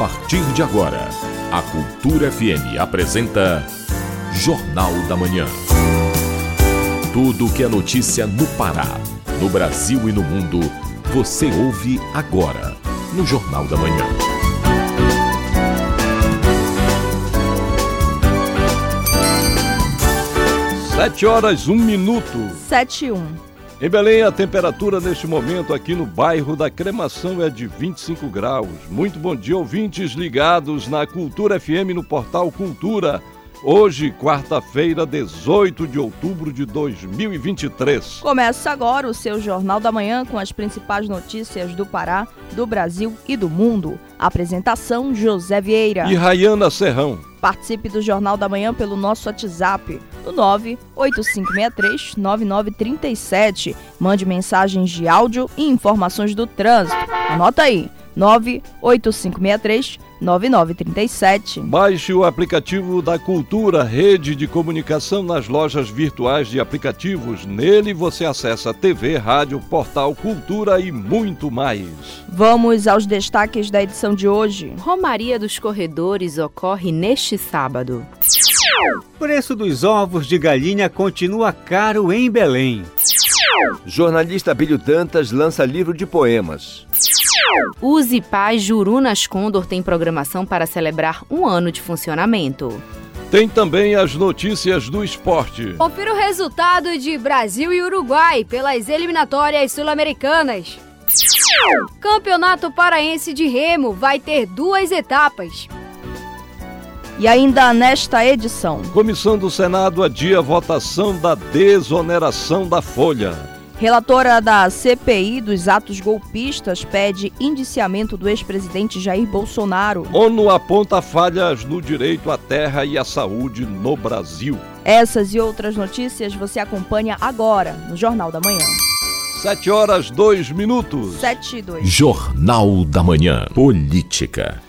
partir de agora, a Cultura FM apresenta Jornal da Manhã. Tudo o que é notícia no Pará, no Brasil e no mundo, você ouve agora no Jornal da Manhã. Sete horas, um minuto. Sete e um. Em Belém, a temperatura neste momento aqui no bairro da Cremação é de 25 graus. Muito bom dia, ouvintes ligados na Cultura FM no portal Cultura. Hoje, quarta-feira, 18 de outubro de 2023. Começa agora o seu Jornal da Manhã com as principais notícias do Pará, do Brasil e do mundo. Apresentação: José Vieira e Rayana Serrão. Participe do Jornal da Manhã pelo nosso WhatsApp, no 98563-9937. Mande mensagens de áudio e informações do trânsito. Anota aí, 98563 9937. Baixe o aplicativo da Cultura, rede de comunicação nas lojas virtuais de aplicativos. Nele você acessa TV, rádio, portal, cultura e muito mais. Vamos aos destaques da edição de hoje. Romaria dos Corredores ocorre neste sábado. Preço dos ovos de galinha continua caro em Belém. Jornalista Bílio Dantas lança livro de poemas. Use Paz Jurunas Condor tem programação para celebrar um ano de funcionamento. Tem também as notícias do esporte. Confira o resultado de Brasil e Uruguai pelas eliminatórias sul-americanas. Campeonato Paraense de Remo vai ter duas etapas. E ainda nesta edição: Comissão do Senado adia votação da desoneração da folha. Relatora da CPI dos atos golpistas pede indiciamento do ex-presidente Jair Bolsonaro. ONU aponta falhas no direito à terra e à saúde no Brasil. Essas e outras notícias você acompanha agora no Jornal da Manhã. 7 horas 2 minutos. 7 e 2. Jornal da Manhã. Política.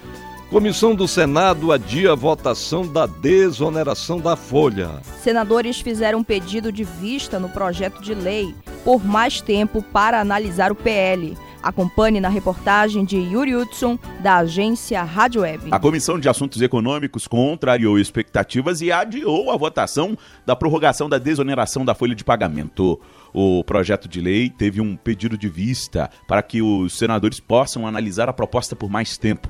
Comissão do Senado adia votação da desoneração da folha. Senadores fizeram pedido de vista no projeto de lei por mais tempo para analisar o PL. Acompanhe na reportagem de Yuri Hudson, da agência Rádio Web. A Comissão de Assuntos Econômicos contrariou expectativas e adiou a votação da prorrogação da desoneração da folha de pagamento. O projeto de lei teve um pedido de vista para que os senadores possam analisar a proposta por mais tempo.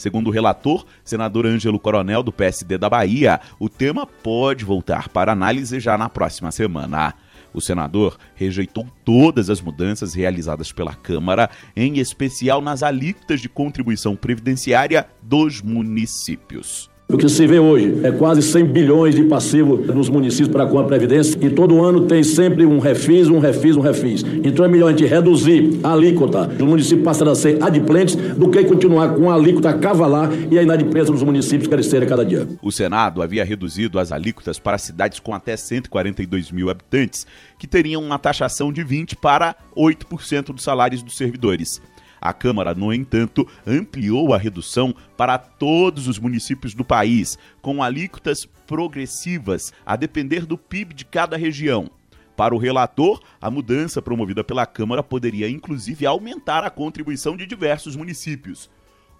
Segundo o relator, senador Ângelo Coronel, do PSD da Bahia, o tema pode voltar para análise já na próxima semana. O senador rejeitou todas as mudanças realizadas pela Câmara, em especial nas alíquotas de contribuição previdenciária dos municípios. O que se vê hoje é quase 100 bilhões de passivo nos municípios para com a Previdência e todo ano tem sempre um refis, um refis, um refis. Então é melhor a gente reduzir a alíquota dos municípios passarem a ser adimplentes do que continuar com a alíquota cavalar e a inadimplência dos municípios crescer a cada dia. O Senado havia reduzido as alíquotas para cidades com até 142 mil habitantes, que teriam uma taxação de 20% para 8% dos salários dos servidores. A Câmara, no entanto, ampliou a redução para todos os municípios do país, com alíquotas progressivas, a depender do PIB de cada região. Para o relator, a mudança promovida pela Câmara poderia inclusive aumentar a contribuição de diversos municípios.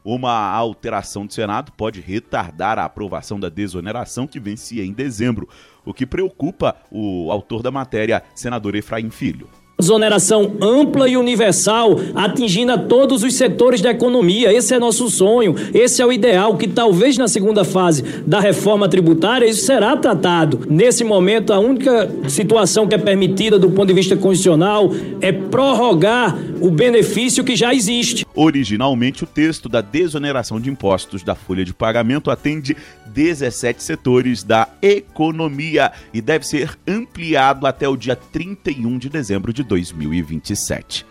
Uma alteração do Senado pode retardar a aprovação da desoneração que vencia em dezembro, o que preocupa o autor da matéria, senador Efraim Filho desoneração ampla e universal, atingindo a todos os setores da economia. Esse é nosso sonho, esse é o ideal, que talvez na segunda fase da reforma tributária isso será tratado. Nesse momento, a única situação que é permitida do ponto de vista constitucional é prorrogar o benefício que já existe. Originalmente, o texto da desoneração de impostos da folha de pagamento atende 17 setores da economia e deve ser ampliado até o dia 31 de dezembro de 2027.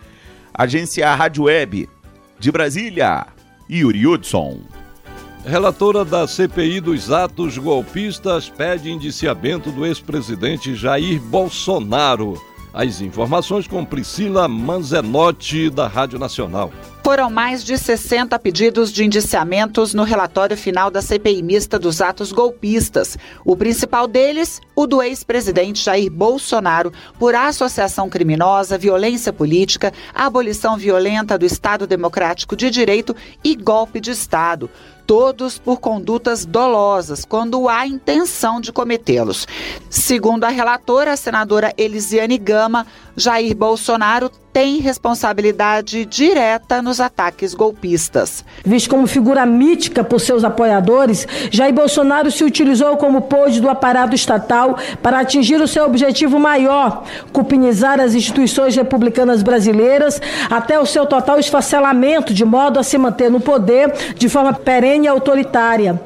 Agência Rádio Web de Brasília, Yuri Hudson. Relatora da CPI dos atos golpistas pede indiciamento do ex-presidente Jair Bolsonaro. As informações com Priscila Manzenotti, da Rádio Nacional. Foram mais de 60 pedidos de indiciamentos no relatório final da CPI mista dos atos golpistas. O principal deles, o do ex-presidente Jair Bolsonaro, por associação criminosa, violência política, abolição violenta do Estado Democrático de Direito e golpe de Estado todos por condutas dolosas, quando há intenção de cometê-los. Segundo a relatora, a senadora Elisiane Gama, Jair Bolsonaro tem responsabilidade direta nos ataques golpistas. Visto como figura mítica por seus apoiadores, Jair Bolsonaro se utilizou como pôde do aparato estatal para atingir o seu objetivo maior, cupinizar as instituições republicanas brasileiras até o seu total esfacelamento, de modo a se manter no poder de forma perene e autoritária.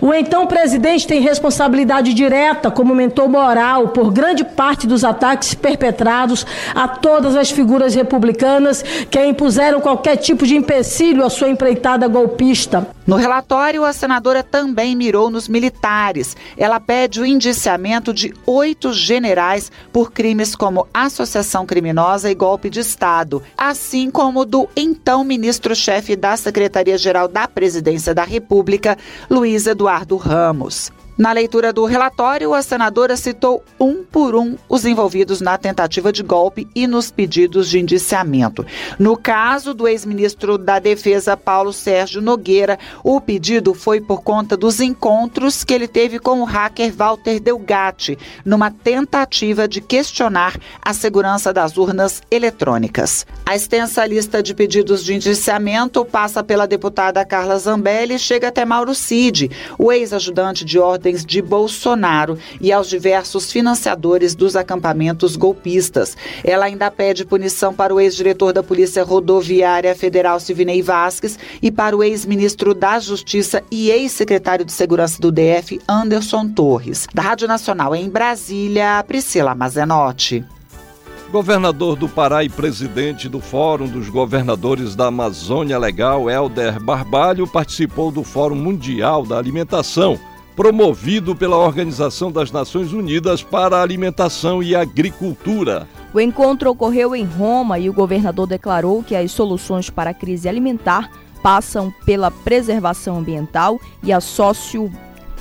O então presidente tem responsabilidade direta como mentor moral por grande parte dos ataques perpetrados a todas as figuras republicanas que impuseram qualquer tipo de empecilho à sua empreitada golpista. No relatório, a senadora também mirou nos militares. Ela pede o indiciamento de oito generais por crimes como associação criminosa e golpe de Estado, assim como do então ministro-chefe da Secretaria-Geral da Presidência da República, Luiz Eduardo Ramos. Na leitura do relatório, a senadora citou um por um os envolvidos na tentativa de golpe e nos pedidos de indiciamento. No caso do ex-ministro da Defesa, Paulo Sérgio Nogueira, o pedido foi por conta dos encontros que ele teve com o hacker Walter Delgatti, numa tentativa de questionar a segurança das urnas eletrônicas. A extensa lista de pedidos de indiciamento passa pela deputada Carla Zambelli e chega até Mauro Cid, o ex-ajudante de ordem ordens de Bolsonaro e aos diversos financiadores dos acampamentos golpistas. Ela ainda pede punição para o ex-diretor da Polícia Rodoviária Federal Silvinei Vasques e para o ex-ministro da Justiça e ex-secretário de Segurança do DF, Anderson Torres. Da Rádio Nacional em Brasília, Priscila Mazenotti. Governador do Pará e presidente do Fórum dos Governadores da Amazônia Legal, Helder Barbalho, participou do Fórum Mundial da Alimentação, promovido pela Organização das Nações Unidas para a Alimentação e Agricultura. O encontro ocorreu em Roma e o governador declarou que as soluções para a crise alimentar passam pela preservação ambiental e a socio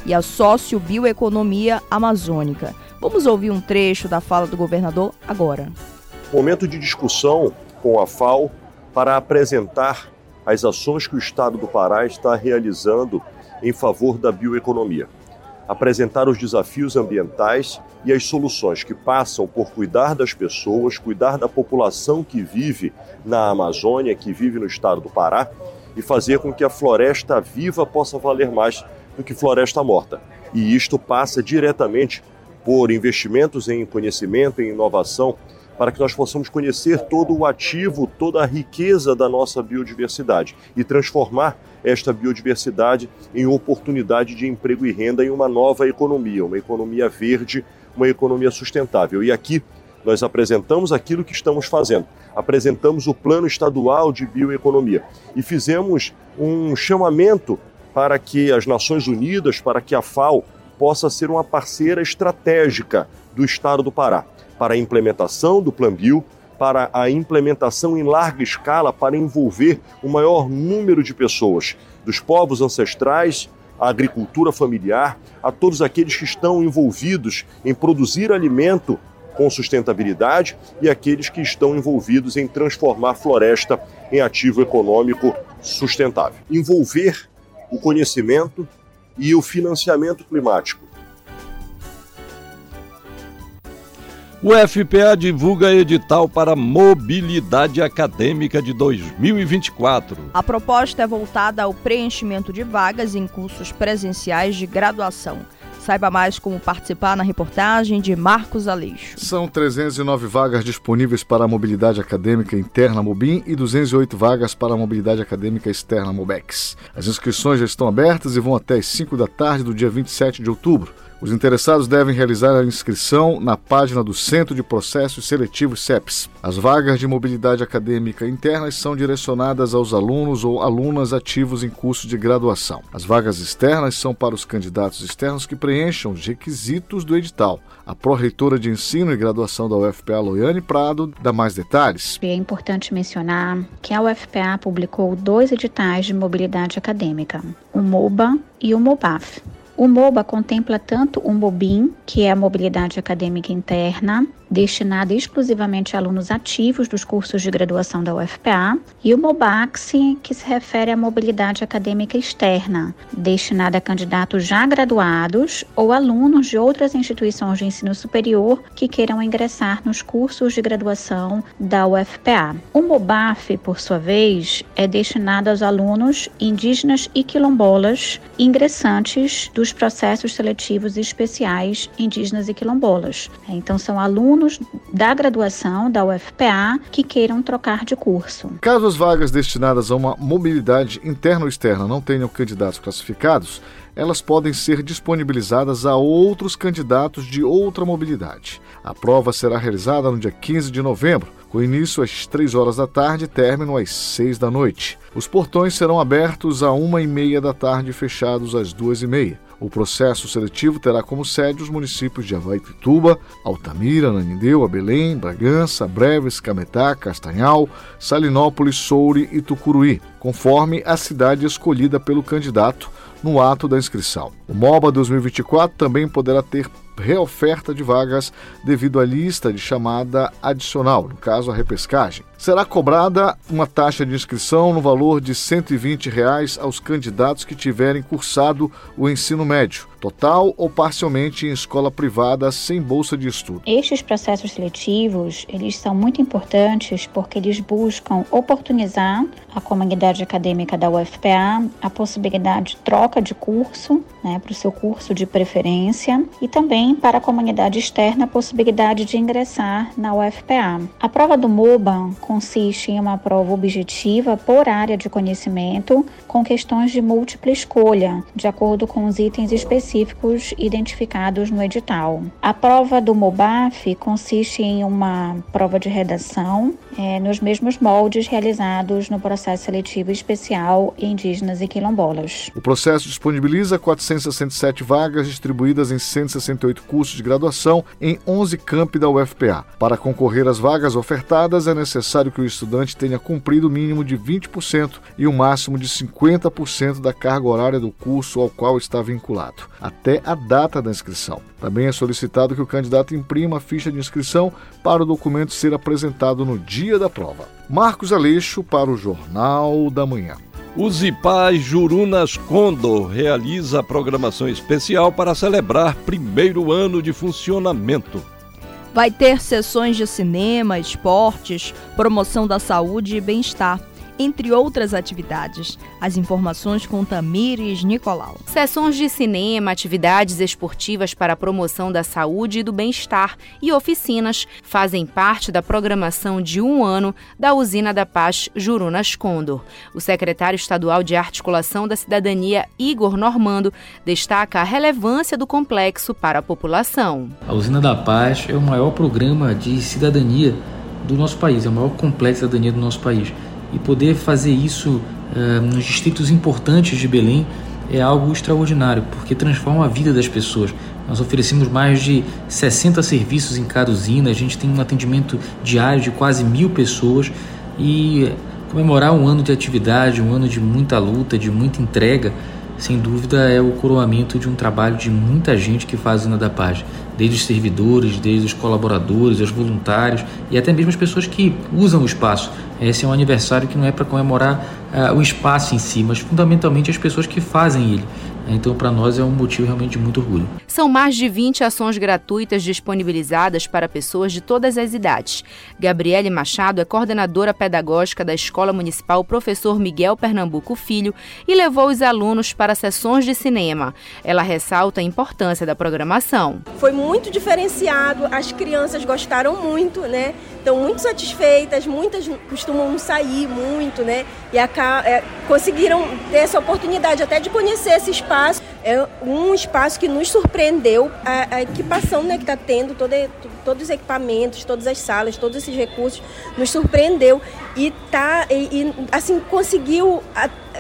e a sociobioeconomia amazônica. Vamos ouvir um trecho da fala do governador agora. Momento de discussão com a FAO para apresentar as ações que o Estado do Pará está realizando em favor da bioeconomia. Apresentar os desafios ambientais e as soluções que passam por cuidar das pessoas, cuidar da população que vive na Amazônia, que vive no estado do Pará, e fazer com que a floresta viva possa valer mais do que floresta morta. E isto passa diretamente por investimentos em conhecimento, em inovação, para que nós possamos conhecer todo o ativo, toda a riqueza da nossa biodiversidade e transformar esta biodiversidade em oportunidade de emprego e renda em uma nova economia, uma economia verde, uma economia sustentável. E aqui nós apresentamos aquilo que estamos fazendo. Apresentamos o Plano Estadual de Bioeconomia e fizemos um chamamento para que as Nações Unidas, para que a FAO possa ser uma parceira estratégica do Estado do Pará para a implementação do Plan Bio, para a implementação em larga escala para envolver o maior número de pessoas, dos povos ancestrais, à agricultura familiar, a todos aqueles que estão envolvidos em produzir alimento com sustentabilidade e aqueles que estão envolvidos em transformar floresta em ativo econômico sustentável. Envolver o conhecimento e o financiamento climático O FPA divulga edital para mobilidade acadêmica de 2024. A proposta é voltada ao preenchimento de vagas em cursos presenciais de graduação. Saiba mais como participar na reportagem de Marcos Aleixo. São 309 vagas disponíveis para a mobilidade acadêmica interna Mobim e 208 vagas para a mobilidade acadêmica externa Mobex. As inscrições já estão abertas e vão até as 5 da tarde do dia 27 de outubro. Os interessados devem realizar a inscrição na página do Centro de Processos Seletivos CEPS. As vagas de mobilidade acadêmica internas são direcionadas aos alunos ou alunas ativos em curso de graduação. As vagas externas são para os candidatos externos que preencham os requisitos do edital. A pró-reitora de ensino e graduação da UFPA, Loiane Prado, dá mais detalhes. É importante mencionar que a UFPA publicou dois editais de mobilidade acadêmica, o MOBA e o MOBAF. O MOBA contempla tanto o MOBIM, que é a mobilidade acadêmica interna, destinada exclusivamente a alunos ativos dos cursos de graduação da UFPA, e o MOBAX, que se refere à mobilidade acadêmica externa, destinada a candidatos já graduados ou alunos de outras instituições de ensino superior que queiram ingressar nos cursos de graduação da UFPA. O MOBAF, por sua vez, é destinado aos alunos indígenas e quilombolas ingressantes dos processos seletivos especiais indígenas e quilombolas. Então, são alunos alunos da graduação da UFPA que queiram trocar de curso. Caso as vagas destinadas a uma mobilidade interna ou externa não tenham candidatos classificados, elas podem ser disponibilizadas a outros candidatos de outra mobilidade. A prova será realizada no dia 15 de novembro, com início às 3 horas da tarde e término às 6 da noite. Os portões serão abertos a uma e meia da tarde e fechados às duas e meia. O processo seletivo terá como sede os municípios de Avaituba, Altamira, Nanindeu, Abelém, Bragança, Breves, Cametá, Castanhal, Salinópolis, Soure e Tucuruí, conforme a cidade escolhida pelo candidato no ato da inscrição. O MOBA 2024 também poderá ter reoferta de vagas devido à lista de chamada adicional, no caso a repescagem. Será cobrada uma taxa de inscrição no valor de 120 reais aos candidatos que tiverem cursado o ensino médio, total ou parcialmente em escola privada sem bolsa de estudo. Estes processos seletivos, eles são muito importantes porque eles buscam oportunizar à comunidade acadêmica da UFPA a possibilidade de troca de curso, né, para o seu curso de preferência, e também para a comunidade externa a possibilidade de ingressar na UFPA. A prova do MOBA consiste em uma prova objetiva por área de conhecimento com questões de múltipla escolha, de acordo com os itens específicos identificados no edital. A prova do MOBAF consiste em uma prova de redação é, nos mesmos moldes realizados no processo seletivo especial indígenas e quilombolas. O processo disponibiliza 467 vagas distribuídas em 168 cursos de graduação em 11 campi da UFPA. Para concorrer às vagas ofertadas, é necessário que o estudante tenha cumprido o mínimo de 20% e o máximo de 50% da carga horária do curso ao qual está vinculado, até a data da inscrição. Também é solicitado que o candidato imprima a ficha de inscrição para o documento ser apresentado no dia da prova. Marcos Aleixo para o Jornal da Manhã. O Zipaz Jurunas Condor realiza programação especial para celebrar primeiro ano de funcionamento. Vai ter sessões de cinema, esportes, promoção da saúde e bem-estar entre outras atividades. As informações com Tamires Nicolau. Sessões de cinema, atividades esportivas para a promoção da saúde e do bem-estar e oficinas fazem parte da programação de um ano da Usina da Paz Jurunas Condor. O secretário estadual de Articulação da Cidadania, Igor Normando, destaca a relevância do complexo para a população. A Usina da Paz é o maior programa de cidadania do nosso país, é o maior complexo de cidadania do nosso país e poder fazer isso uh, nos distritos importantes de Belém é algo extraordinário, porque transforma a vida das pessoas. Nós oferecemos mais de 60 serviços em cada usina, a gente tem um atendimento diário de quase mil pessoas e comemorar um ano de atividade, um ano de muita luta, de muita entrega, sem dúvida é o coroamento de um trabalho de muita gente que faz a Zona da Paz, desde os servidores, desde os colaboradores, os voluntários e até mesmo as pessoas que usam o espaço. Esse é um aniversário que não é para comemorar uh, o espaço em si, mas fundamentalmente as pessoas que fazem ele. Então, para nós é um motivo realmente de muito orgulho. São mais de 20 ações gratuitas disponibilizadas para pessoas de todas as idades. Gabriele Machado é coordenadora pedagógica da Escola Municipal Professor Miguel Pernambuco Filho e levou os alunos para sessões de cinema. Ela ressalta a importância da programação. Foi muito diferenciado, as crianças gostaram muito, né? Estão muito satisfeitas, muitas costumam sair muito, né? E a, é, conseguiram ter essa oportunidade até de conhecer esse espaço é um espaço que nos surpreendeu a, a equipação né, que está tendo, todo, todos os equipamentos, todas as salas, todos esses recursos, nos surpreendeu e, tá, e, e assim, conseguiu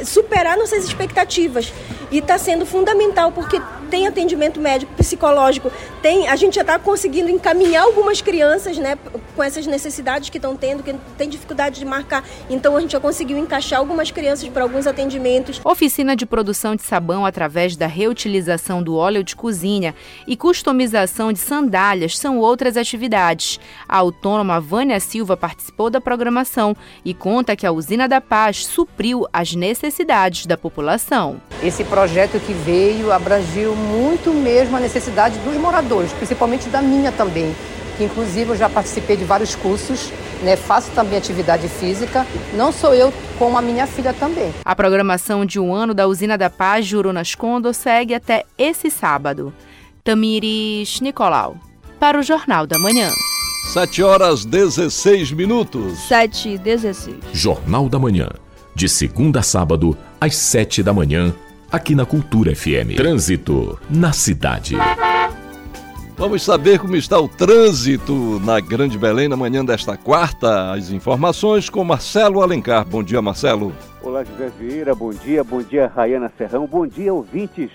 superar nossas expectativas. E está sendo fundamental, porque tem atendimento médico, psicológico, tem, a gente já está conseguindo encaminhar algumas crianças né, com essas necessidades que estão tendo, que tem dificuldade de marcar. Então a gente já conseguiu encaixar algumas crianças para alguns atendimentos. Oficina de produção de sabão através da reutilização do óleo de cozinha e customização de sandálias são outras atividades. A autônoma Vânia Silva participou da programação e conta que a usina da Paz supriu as necessidades da população. Esse projeto que veio abrangiu muito mesmo a necessidade dos moradores, principalmente da minha também, que inclusive eu já participei de vários cursos, né, faço também atividade física, não sou eu, como a minha filha também. A programação de um ano da Usina da Paz Jurunas Condo segue até esse sábado. Tamires Nicolau, para o Jornal da Manhã. 7 horas 16 minutos. 7 e 16. Jornal da Manhã. De segunda a sábado, às 7 da manhã, aqui na Cultura FM. Trânsito na cidade. Vamos saber como está o trânsito na Grande Belém na manhã desta quarta. As informações com Marcelo Alencar. Bom dia, Marcelo. Olá, José Vieira. Bom dia. Bom dia, Rayana Serrão. Bom dia, ouvintes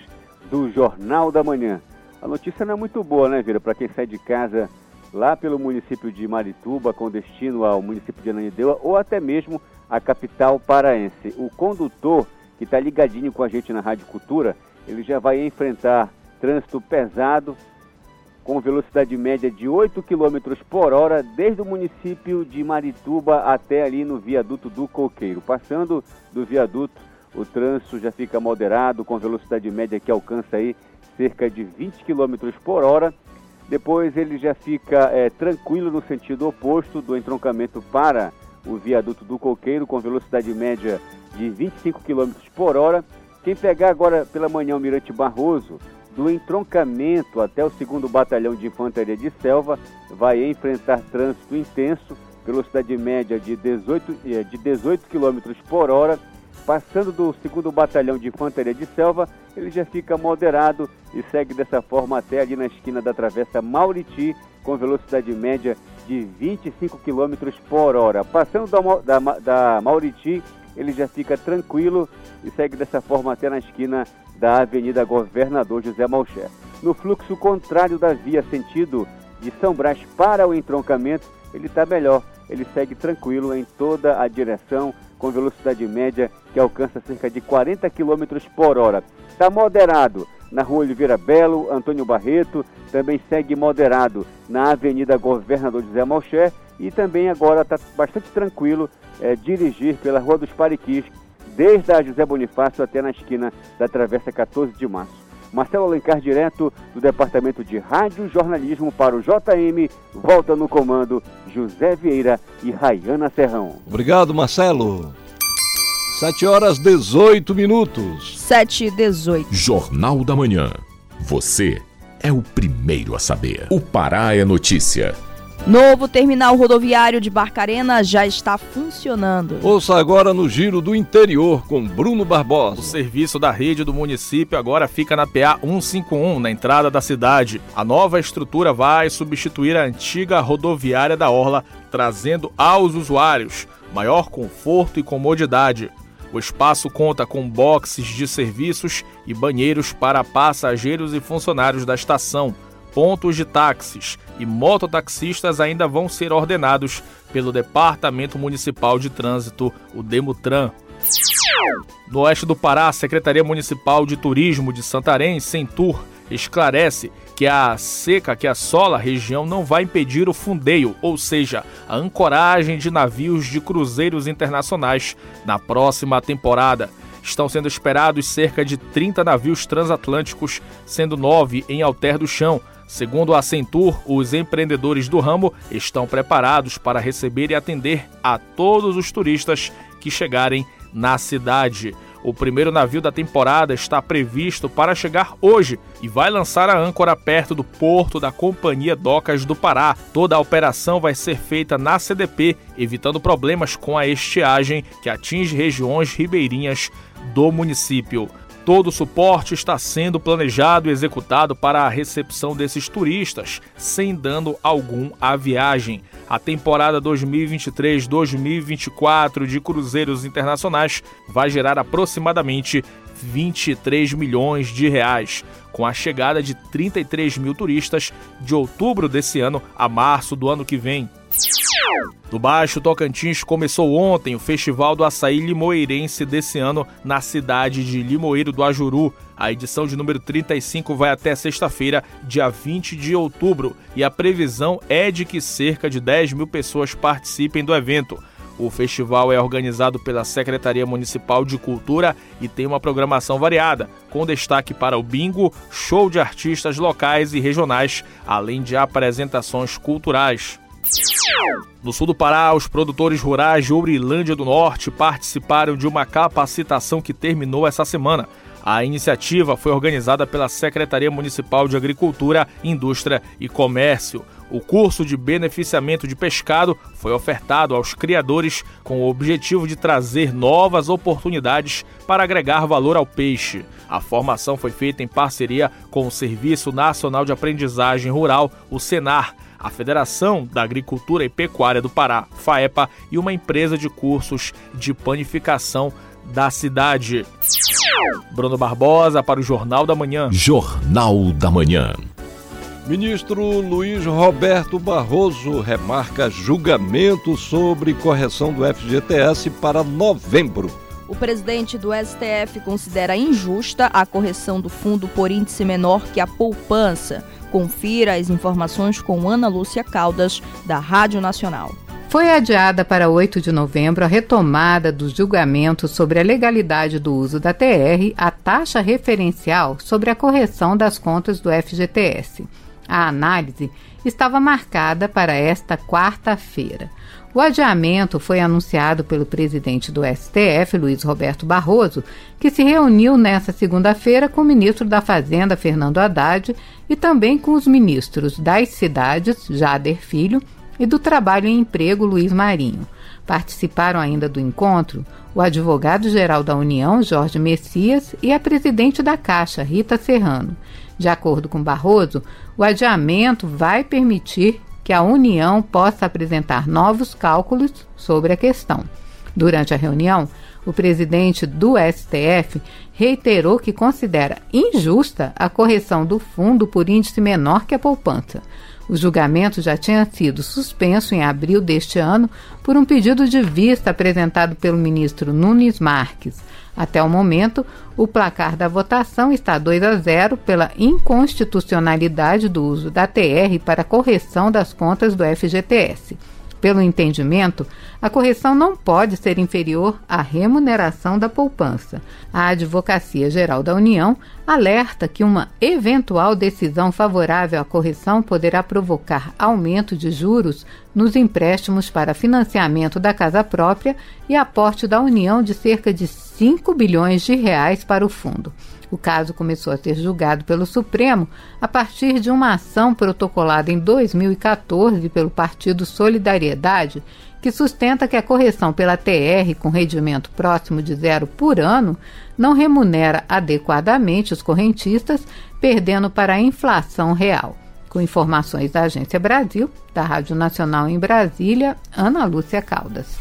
do Jornal da Manhã. A notícia não é muito boa, né, Vieira? Para quem sai de casa lá pelo município de Marituba, com destino ao município de Ananindeua ou até mesmo a capital paraense. O condutor que está ligadinho com a gente na Rádio Cultura, ele já vai enfrentar trânsito pesado com velocidade média de 8 km por hora desde o município de Marituba até ali no viaduto do Coqueiro. Passando do viaduto, o trânsito já fica moderado com velocidade média que alcança aí cerca de 20 km por hora. Depois ele já fica é, tranquilo no sentido oposto do entroncamento para o viaduto do Coqueiro com velocidade média de 25 km por hora. Quem pegar agora pela manhã o Mirante Barroso, do entroncamento até o 2 Batalhão de Infantaria de Selva, vai enfrentar trânsito intenso, velocidade média de 18, eh, de 18 km por hora. Passando do 2 Batalhão de Infantaria de Selva, ele já fica moderado e segue dessa forma até ali na esquina da Travessa Mauriti, com velocidade média de 25 km por hora. Passando da, da, da Mauriti, ele já fica tranquilo e segue dessa forma até na esquina da Avenida Governador José Malcher. No fluxo contrário da via sentido de São Brás para o entroncamento, ele está melhor. Ele segue tranquilo em toda a direção, com velocidade média que alcança cerca de 40 km por hora. Está moderado na Rua Oliveira Belo, Antônio Barreto, também segue moderado na Avenida Governador José Malcher e também agora está bastante tranquilo é, dirigir pela Rua dos Pariquis, desde a José Bonifácio até na esquina da Travessa 14 de Março. Marcelo Alencar, direto do Departamento de Rádio Jornalismo para o JM, volta no comando José Vieira e Rayana Serrão. Obrigado, Marcelo. 7 horas 18 minutos. 7 e 18. Jornal da Manhã. Você é o primeiro a saber. O Pará é notícia. Novo terminal rodoviário de Barcarena já está funcionando. Ouça agora no Giro do Interior com Bruno Barbosa. O serviço da rede do município agora fica na PA 151, na entrada da cidade. A nova estrutura vai substituir a antiga rodoviária da Orla, trazendo aos usuários maior conforto e comodidade. O espaço conta com boxes de serviços e banheiros para passageiros e funcionários da estação pontos de táxis e mototaxistas ainda vão ser ordenados pelo Departamento Municipal de Trânsito, o Demutran. No oeste do Pará, a Secretaria Municipal de Turismo de Santarém, Centur, esclarece que a seca que assola a região não vai impedir o fundeio, ou seja, a ancoragem de navios de cruzeiros internacionais na próxima temporada. Estão sendo esperados cerca de 30 navios transatlânticos, sendo nove em Alter do Chão, Segundo a Centur, os empreendedores do ramo estão preparados para receber e atender a todos os turistas que chegarem na cidade. O primeiro navio da temporada está previsto para chegar hoje e vai lançar a âncora perto do porto da Companhia Docas do Pará. Toda a operação vai ser feita na CDP, evitando problemas com a estiagem que atinge regiões ribeirinhas do município. Todo o suporte está sendo planejado e executado para a recepção desses turistas, sem dano algum à viagem. A temporada 2023-2024 de cruzeiros internacionais vai gerar aproximadamente 23 milhões de reais, com a chegada de 33 mil turistas de outubro desse ano a março do ano que vem. No Baixo Tocantins começou ontem o Festival do Açaí Limoeirense desse ano na cidade de Limoeiro do Ajuru. A edição de número 35 vai até sexta-feira, dia 20 de outubro, e a previsão é de que cerca de 10 mil pessoas participem do evento. O festival é organizado pela Secretaria Municipal de Cultura e tem uma programação variada, com destaque para o bingo, show de artistas locais e regionais, além de apresentações culturais. No sul do Pará, os produtores rurais de Ourilândia do Norte participaram de uma capacitação que terminou essa semana. A iniciativa foi organizada pela Secretaria Municipal de Agricultura, Indústria e Comércio. O curso de beneficiamento de pescado foi ofertado aos criadores com o objetivo de trazer novas oportunidades para agregar valor ao peixe. A formação foi feita em parceria com o Serviço Nacional de Aprendizagem Rural, o Senar, a Federação da Agricultura e Pecuária do Pará, FAEPA, e uma empresa de cursos de panificação da cidade. Bruno Barbosa para o Jornal da Manhã. Jornal da Manhã. Ministro Luiz Roberto Barroso remarca julgamento sobre correção do FGTS para novembro. O presidente do STF considera injusta a correção do fundo por índice menor que a poupança. Confira as informações com Ana Lúcia Caldas, da Rádio Nacional. Foi adiada para 8 de novembro a retomada dos julgamentos sobre a legalidade do uso da TR, a taxa referencial sobre a correção das contas do FGTS. A análise estava marcada para esta quarta-feira. O adiamento foi anunciado pelo presidente do STF, Luiz Roberto Barroso, que se reuniu nesta segunda-feira com o ministro da Fazenda, Fernando Haddad, e também com os ministros das cidades, Jader Filho, e do Trabalho e Emprego, Luiz Marinho. Participaram ainda do encontro o advogado-geral da União, Jorge Messias, e a presidente da Caixa, Rita Serrano. De acordo com Barroso, o adiamento vai permitir que a União possa apresentar novos cálculos sobre a questão. Durante a reunião, o presidente do STF reiterou que considera injusta a correção do fundo por índice menor que a poupança. O julgamento já tinha sido suspenso em abril deste ano por um pedido de vista apresentado pelo ministro Nunes Marques. Até o momento, o placar da votação está 2 a 0 pela inconstitucionalidade do uso da TR para correção das contas do FGTS. Pelo entendimento, a correção não pode ser inferior à remuneração da poupança. A Advocacia Geral da União alerta que uma eventual decisão favorável à correção poderá provocar aumento de juros nos empréstimos para financiamento da casa própria e aporte da União de cerca de 5 bilhões de reais para o fundo. O caso começou a ser julgado pelo Supremo a partir de uma ação protocolada em 2014 pelo Partido Solidariedade, que sustenta que a correção pela TR com rendimento próximo de zero por ano não remunera adequadamente os correntistas, perdendo para a inflação real. Com informações da Agência Brasil, da Rádio Nacional em Brasília, Ana Lúcia Caldas.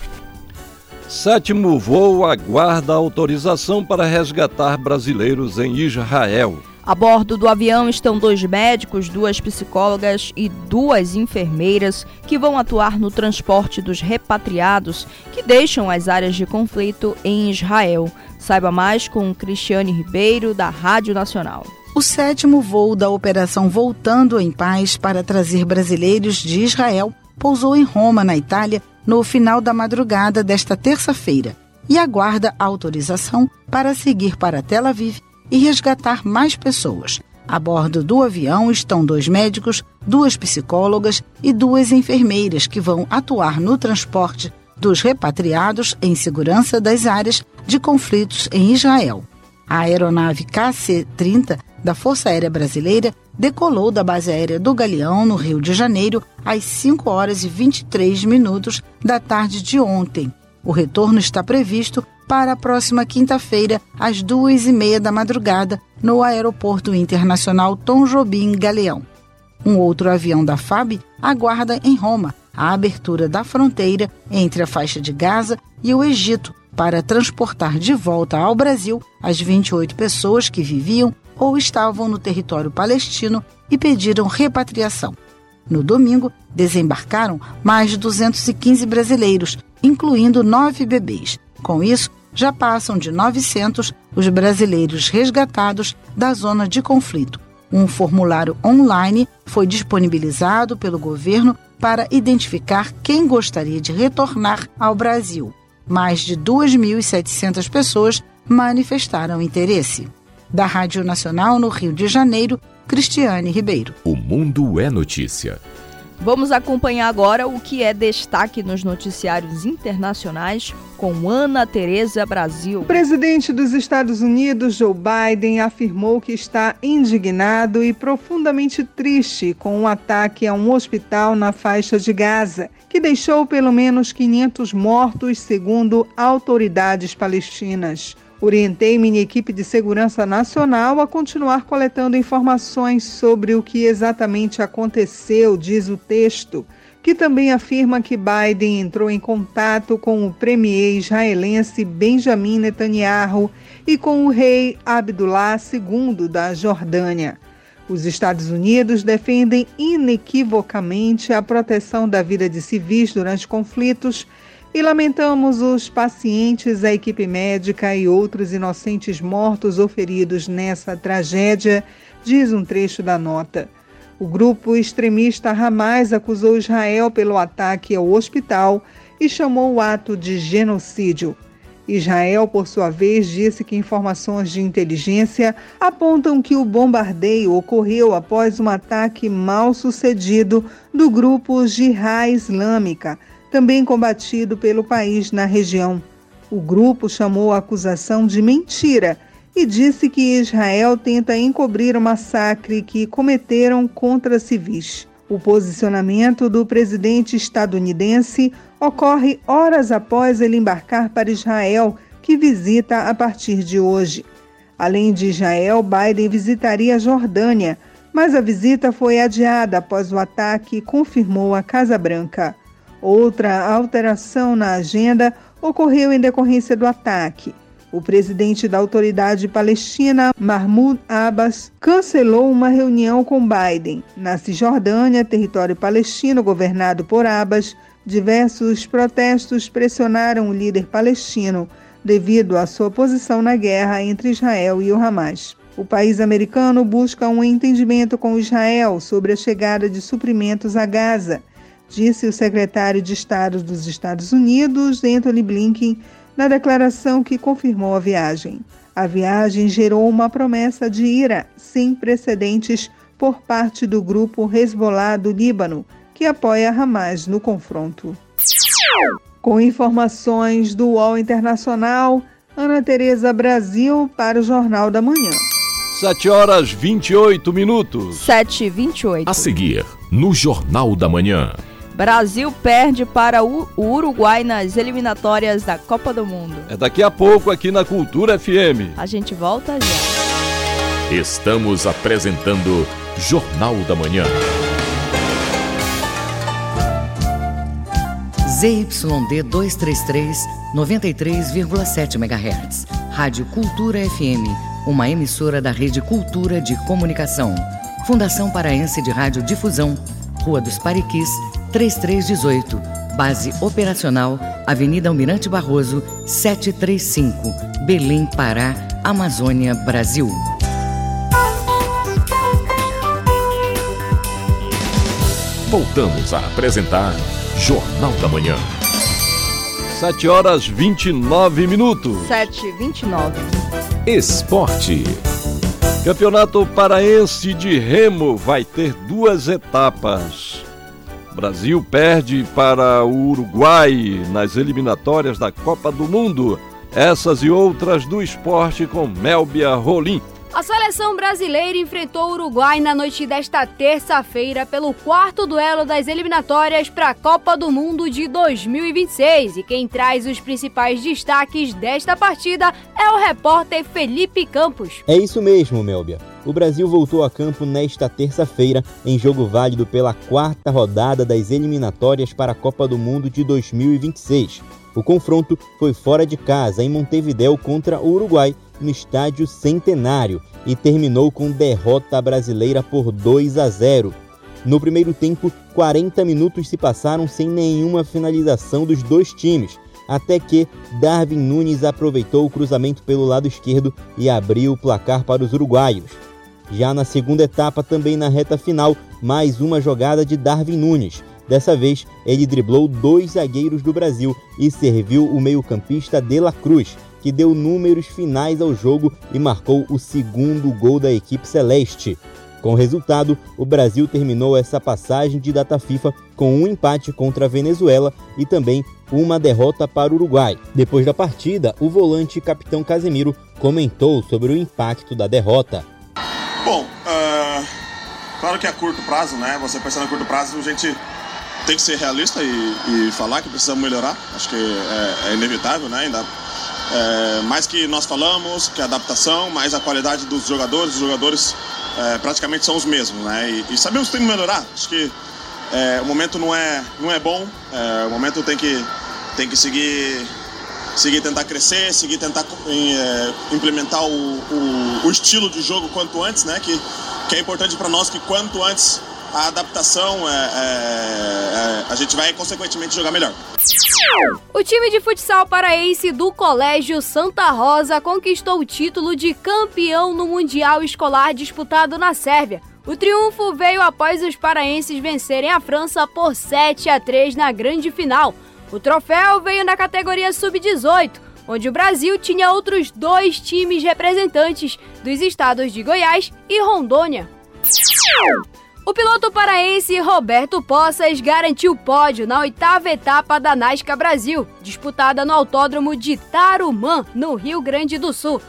Sétimo voo aguarda autorização para resgatar brasileiros em Israel. A bordo do avião estão dois médicos, duas psicólogas e duas enfermeiras que vão atuar no transporte dos repatriados que deixam as áreas de conflito em Israel. Saiba mais com Cristiane Ribeiro, da Rádio Nacional. O sétimo voo da Operação Voltando em Paz para trazer brasileiros de Israel pousou em Roma, na Itália, no final da madrugada desta terça-feira e aguarda autorização para seguir para Tel Aviv e resgatar mais pessoas. A bordo do avião estão dois médicos, duas psicólogas e duas enfermeiras que vão atuar no transporte dos repatriados em segurança das áreas de conflitos em Israel. A aeronave KC-30 da Força Aérea Brasileira decolou da base aérea do Galeão, no Rio de Janeiro, às 5 horas e 23 minutos da tarde de ontem. O retorno está previsto para a próxima quinta-feira, às duas e meia da madrugada, no Aeroporto Internacional Tom Jobim Galeão. Um outro avião da FAB aguarda em Roma a abertura da fronteira entre a faixa de Gaza e o Egito para transportar de volta ao Brasil as 28 pessoas que viviam ou estavam no território palestino e pediram repatriação. No domingo, desembarcaram mais de 215 brasileiros, incluindo nove bebês. Com isso, já passam de 900 os brasileiros resgatados da zona de conflito. Um formulário online foi disponibilizado pelo governo para identificar quem gostaria de retornar ao Brasil. Mais de 2.700 pessoas manifestaram interesse. Da Rádio Nacional no Rio de Janeiro, Cristiane Ribeiro. O Mundo é Notícia. Vamos acompanhar agora o que é destaque nos noticiários internacionais com Ana Tereza Brasil. O presidente dos Estados Unidos, Joe Biden, afirmou que está indignado e profundamente triste com o um ataque a um hospital na faixa de Gaza, que deixou pelo menos 500 mortos, segundo autoridades palestinas. Orientei minha equipe de segurança nacional a continuar coletando informações sobre o que exatamente aconteceu, diz o texto, que também afirma que Biden entrou em contato com o premier israelense Benjamin Netanyahu e com o rei Abdullah II da Jordânia. Os Estados Unidos defendem inequivocamente a proteção da vida de civis durante conflitos e lamentamos os pacientes, a equipe médica e outros inocentes mortos ou feridos nessa tragédia, diz um trecho da nota. O grupo extremista Hamas acusou Israel pelo ataque ao hospital e chamou o ato de genocídio. Israel, por sua vez, disse que informações de inteligência apontam que o bombardeio ocorreu após um ataque mal sucedido do grupo Jihad Islâmica, também combatido pelo país na região. O grupo chamou a acusação de mentira e disse que Israel tenta encobrir o massacre que cometeram contra civis. O posicionamento do presidente estadunidense ocorre horas após ele embarcar para Israel, que visita a partir de hoje. Além de Israel, Biden visitaria a Jordânia, mas a visita foi adiada após o ataque, confirmou a Casa Branca. Outra alteração na agenda ocorreu em decorrência do ataque. O presidente da autoridade palestina, Mahmoud Abbas, cancelou uma reunião com Biden. Na Cisjordânia, território palestino governado por Abbas, diversos protestos pressionaram o líder palestino devido à sua posição na guerra entre Israel e o Hamas. O país americano busca um entendimento com Israel sobre a chegada de suprimentos a Gaza disse o secretário de Estado dos Estados Unidos, Anthony Blinken, na declaração que confirmou a viagem. A viagem gerou uma promessa de ira sem precedentes por parte do grupo Hezbollah do Líbano, que apoia Hamas no confronto. Com informações do UOL Internacional, Ana Tereza Brasil para o Jornal da Manhã. 7 horas 28 minutos. 7 e 28. A seguir, no Jornal da Manhã. Brasil perde para o Uruguai nas eliminatórias da Copa do Mundo. É daqui a pouco aqui na Cultura FM. A gente volta já. Estamos apresentando Jornal da Manhã. ZYD 233, 93,7 MHz. Rádio Cultura FM, uma emissora da Rede Cultura de Comunicação. Fundação Paraense de Rádio Difusão, Rua dos Pariquis, 3318. Base operacional, Avenida Almirante Barroso, 735, Belém, Pará, Amazônia, Brasil. Voltamos a apresentar Jornal da Manhã. 7 horas 29 minutos. 7 e 29. Esporte. Campeonato Paraense de Remo vai ter duas etapas. Brasil perde para o Uruguai nas eliminatórias da Copa do Mundo. Essas e outras do esporte com Melbia Rolim. A seleção brasileira enfrentou o Uruguai na noite desta terça-feira pelo quarto duelo das eliminatórias para a Copa do Mundo de 2026. E quem traz os principais destaques desta partida é o repórter Felipe Campos. É isso mesmo, Melbia. O Brasil voltou a campo nesta terça-feira em jogo válido pela quarta rodada das eliminatórias para a Copa do Mundo de 2026. O confronto foi fora de casa, em Montevideo, contra o Uruguai, no estádio Centenário, e terminou com derrota brasileira por 2 a 0. No primeiro tempo, 40 minutos se passaram sem nenhuma finalização dos dois times, até que Darwin Nunes aproveitou o cruzamento pelo lado esquerdo e abriu o placar para os uruguaios. Já na segunda etapa, também na reta final, mais uma jogada de Darwin Nunes. Dessa vez, ele driblou dois zagueiros do Brasil e serviu o meio-campista De La Cruz, que deu números finais ao jogo e marcou o segundo gol da equipe celeste. Com o resultado, o Brasil terminou essa passagem de data FIFA com um empate contra a Venezuela e também uma derrota para o Uruguai. Depois da partida, o volante capitão Casemiro comentou sobre o impacto da derrota. Bom, uh, claro que a curto prazo, né? Você pensando a curto prazo, a gente tem que ser realista e, e falar que precisamos melhorar. Acho que é, é inevitável, né? Ainda é, mais que nós falamos, que a adaptação, mais a qualidade dos jogadores, os jogadores é, praticamente são os mesmos, né? E, e, sabemos que tem que melhorar. Acho que é, o momento não é, não é bom, é, o momento tem que, tem que seguir, seguir tentar crescer, seguir tentar é, implementar o, o, o, estilo de jogo quanto antes, né? Que, que é importante para nós que quanto antes a adaptação, é, é, é, a gente vai consequentemente jogar melhor. O time de futsal paraense do Colégio Santa Rosa conquistou o título de campeão no Mundial Escolar disputado na Sérvia. O triunfo veio após os paraenses vencerem a França por 7 a 3 na grande final. O troféu veio na categoria sub-18, onde o Brasil tinha outros dois times representantes dos estados de Goiás e Rondônia. O piloto paraense Roberto Poças garantiu pódio na oitava etapa da Nasca Brasil, disputada no Autódromo de Tarumã, no Rio Grande do Sul.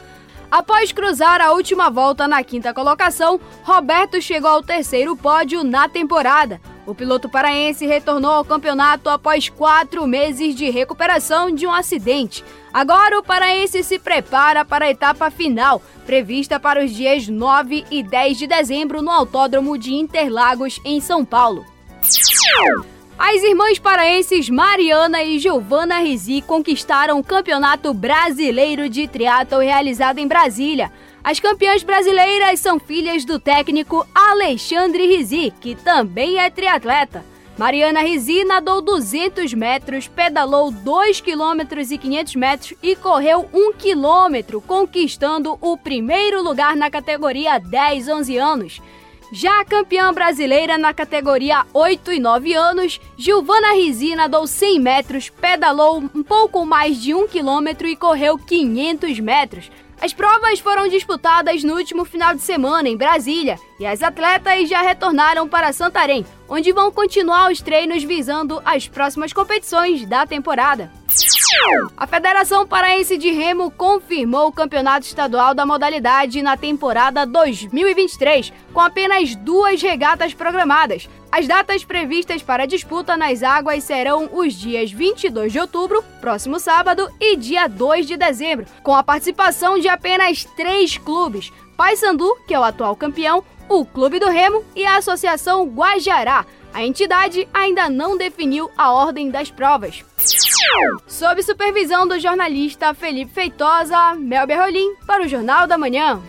Após cruzar a última volta na quinta colocação, Roberto chegou ao terceiro pódio na temporada. O piloto paraense retornou ao campeonato após quatro meses de recuperação de um acidente. Agora o paraense se prepara para a etapa final, prevista para os dias 9 e 10 de dezembro no Autódromo de Interlagos, em São Paulo. As irmãs paraenses Mariana e Giovana Rizi conquistaram o Campeonato Brasileiro de Triatlo realizado em Brasília. As campeãs brasileiras são filhas do técnico Alexandre Rizi, que também é triatleta. Mariana Rizi nadou 200 metros, pedalou 2 km e 500 metros e correu 1 km, conquistando o primeiro lugar na categoria 10-11 anos. Já a campeã brasileira na categoria 8 e 9 anos, Giovana Rizi nadou 100 metros, pedalou um pouco mais de 1 km e correu 500 metros, as provas foram disputadas no último final de semana em Brasília e as atletas já retornaram para Santarém, onde vão continuar os treinos visando as próximas competições da temporada. A Federação Paraense de Remo confirmou o campeonato estadual da modalidade na temporada 2023, com apenas duas regatas programadas. As datas previstas para disputa nas águas serão os dias 22 de outubro, próximo sábado, e dia 2 de dezembro, com a participação de apenas três clubes: Paysandu, que é o atual campeão, o Clube do Remo e a Associação Guajará. A entidade ainda não definiu a ordem das provas. Sob supervisão do jornalista Felipe Feitosa, Mel Berrolim, para o Jornal da Manhã.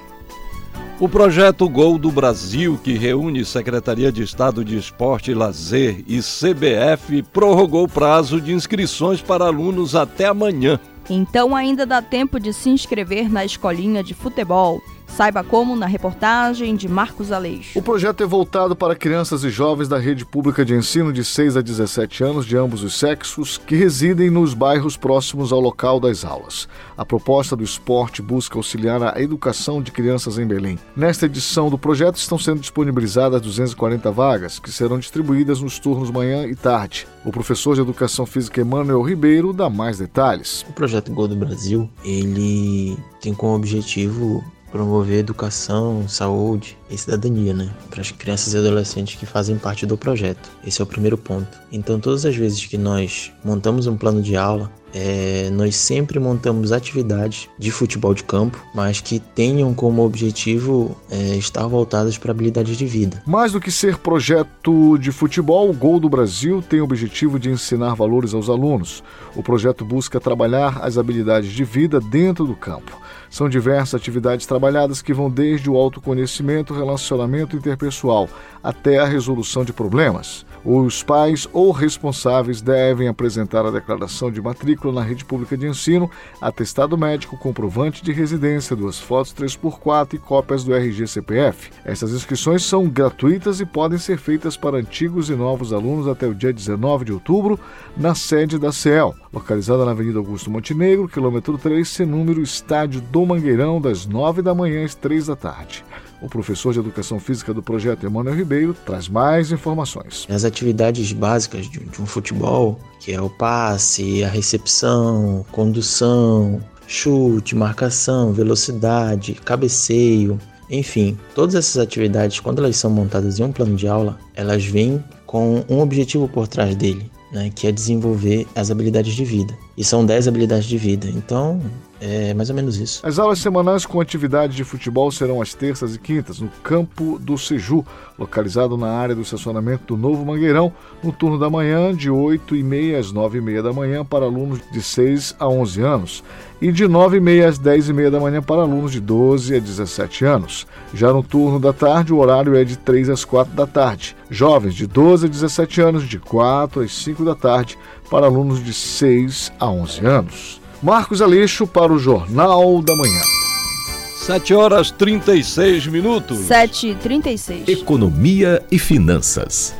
O projeto Gol do Brasil, que reúne Secretaria de Estado de Esporte e Lazer e CBF, prorrogou o prazo de inscrições para alunos até amanhã. Então ainda dá tempo de se inscrever na escolinha de futebol. Saiba como na reportagem de Marcos Aleixo. O projeto é voltado para crianças e jovens da rede pública de ensino de 6 a 17 anos de ambos os sexos que residem nos bairros próximos ao local das aulas. A proposta do esporte busca auxiliar a educação de crianças em Belém. Nesta edição do projeto estão sendo disponibilizadas 240 vagas, que serão distribuídas nos turnos manhã e tarde. O professor de Educação Física Emanuel Ribeiro dá mais detalhes. O projeto Gol do Brasil, ele tem como objetivo promover educação, saúde e cidadania, né, para as crianças e adolescentes que fazem parte do projeto. Esse é o primeiro ponto. Então, todas as vezes que nós montamos um plano de aula, é, nós sempre montamos atividades de futebol de campo, mas que tenham como objetivo é, estar voltadas para habilidades de vida. Mais do que ser projeto de futebol, o Gol do Brasil tem o objetivo de ensinar valores aos alunos. O projeto busca trabalhar as habilidades de vida dentro do campo. São diversas atividades trabalhadas que vão desde o autoconhecimento, relacionamento interpessoal, até a resolução de problemas. Os pais ou responsáveis devem apresentar a declaração de matrícula na rede pública de ensino, atestado médico, comprovante de residência, duas fotos 3x4 e cópias do RG CPF. Essas inscrições são gratuitas e podem ser feitas para antigos e novos alunos até o dia 19 de outubro, na sede da CEL, localizada na Avenida Augusto Montenegro, quilômetro 3, sem número, estádio do Mangueirão, das 9 da manhã às 3 da tarde. O professor de Educação Física do projeto, Emanuel Ribeiro, traz mais informações. As atividades básicas de, de um futebol, que é o passe, a recepção, condução, chute, marcação, velocidade, cabeceio, enfim, todas essas atividades, quando elas são montadas em um plano de aula, elas vêm com um objetivo por trás dele, né, que é desenvolver as habilidades de vida. E são 10 habilidades de vida. Então, é mais ou menos isso. As aulas semanais com atividade de futebol serão às terças e quintas, no campo do Seju, localizado na área do estacionamento do Novo Mangueirão, no turno da manhã, de 8h30 às 9h30 da manhã, para alunos de 6 a 11 anos, e de 9h30 às 10h30 da manhã para alunos de 12 a 17 anos. Já no turno da tarde, o horário é de 3 às 4 da tarde. Jovens de 12 a 17 anos, de 4 às 5 da tarde, para alunos de 6 a 11 anos. Marcos Aleixo para o Jornal da Manhã. 7 horas 36 minutos. 7 e 36. Economia e finanças.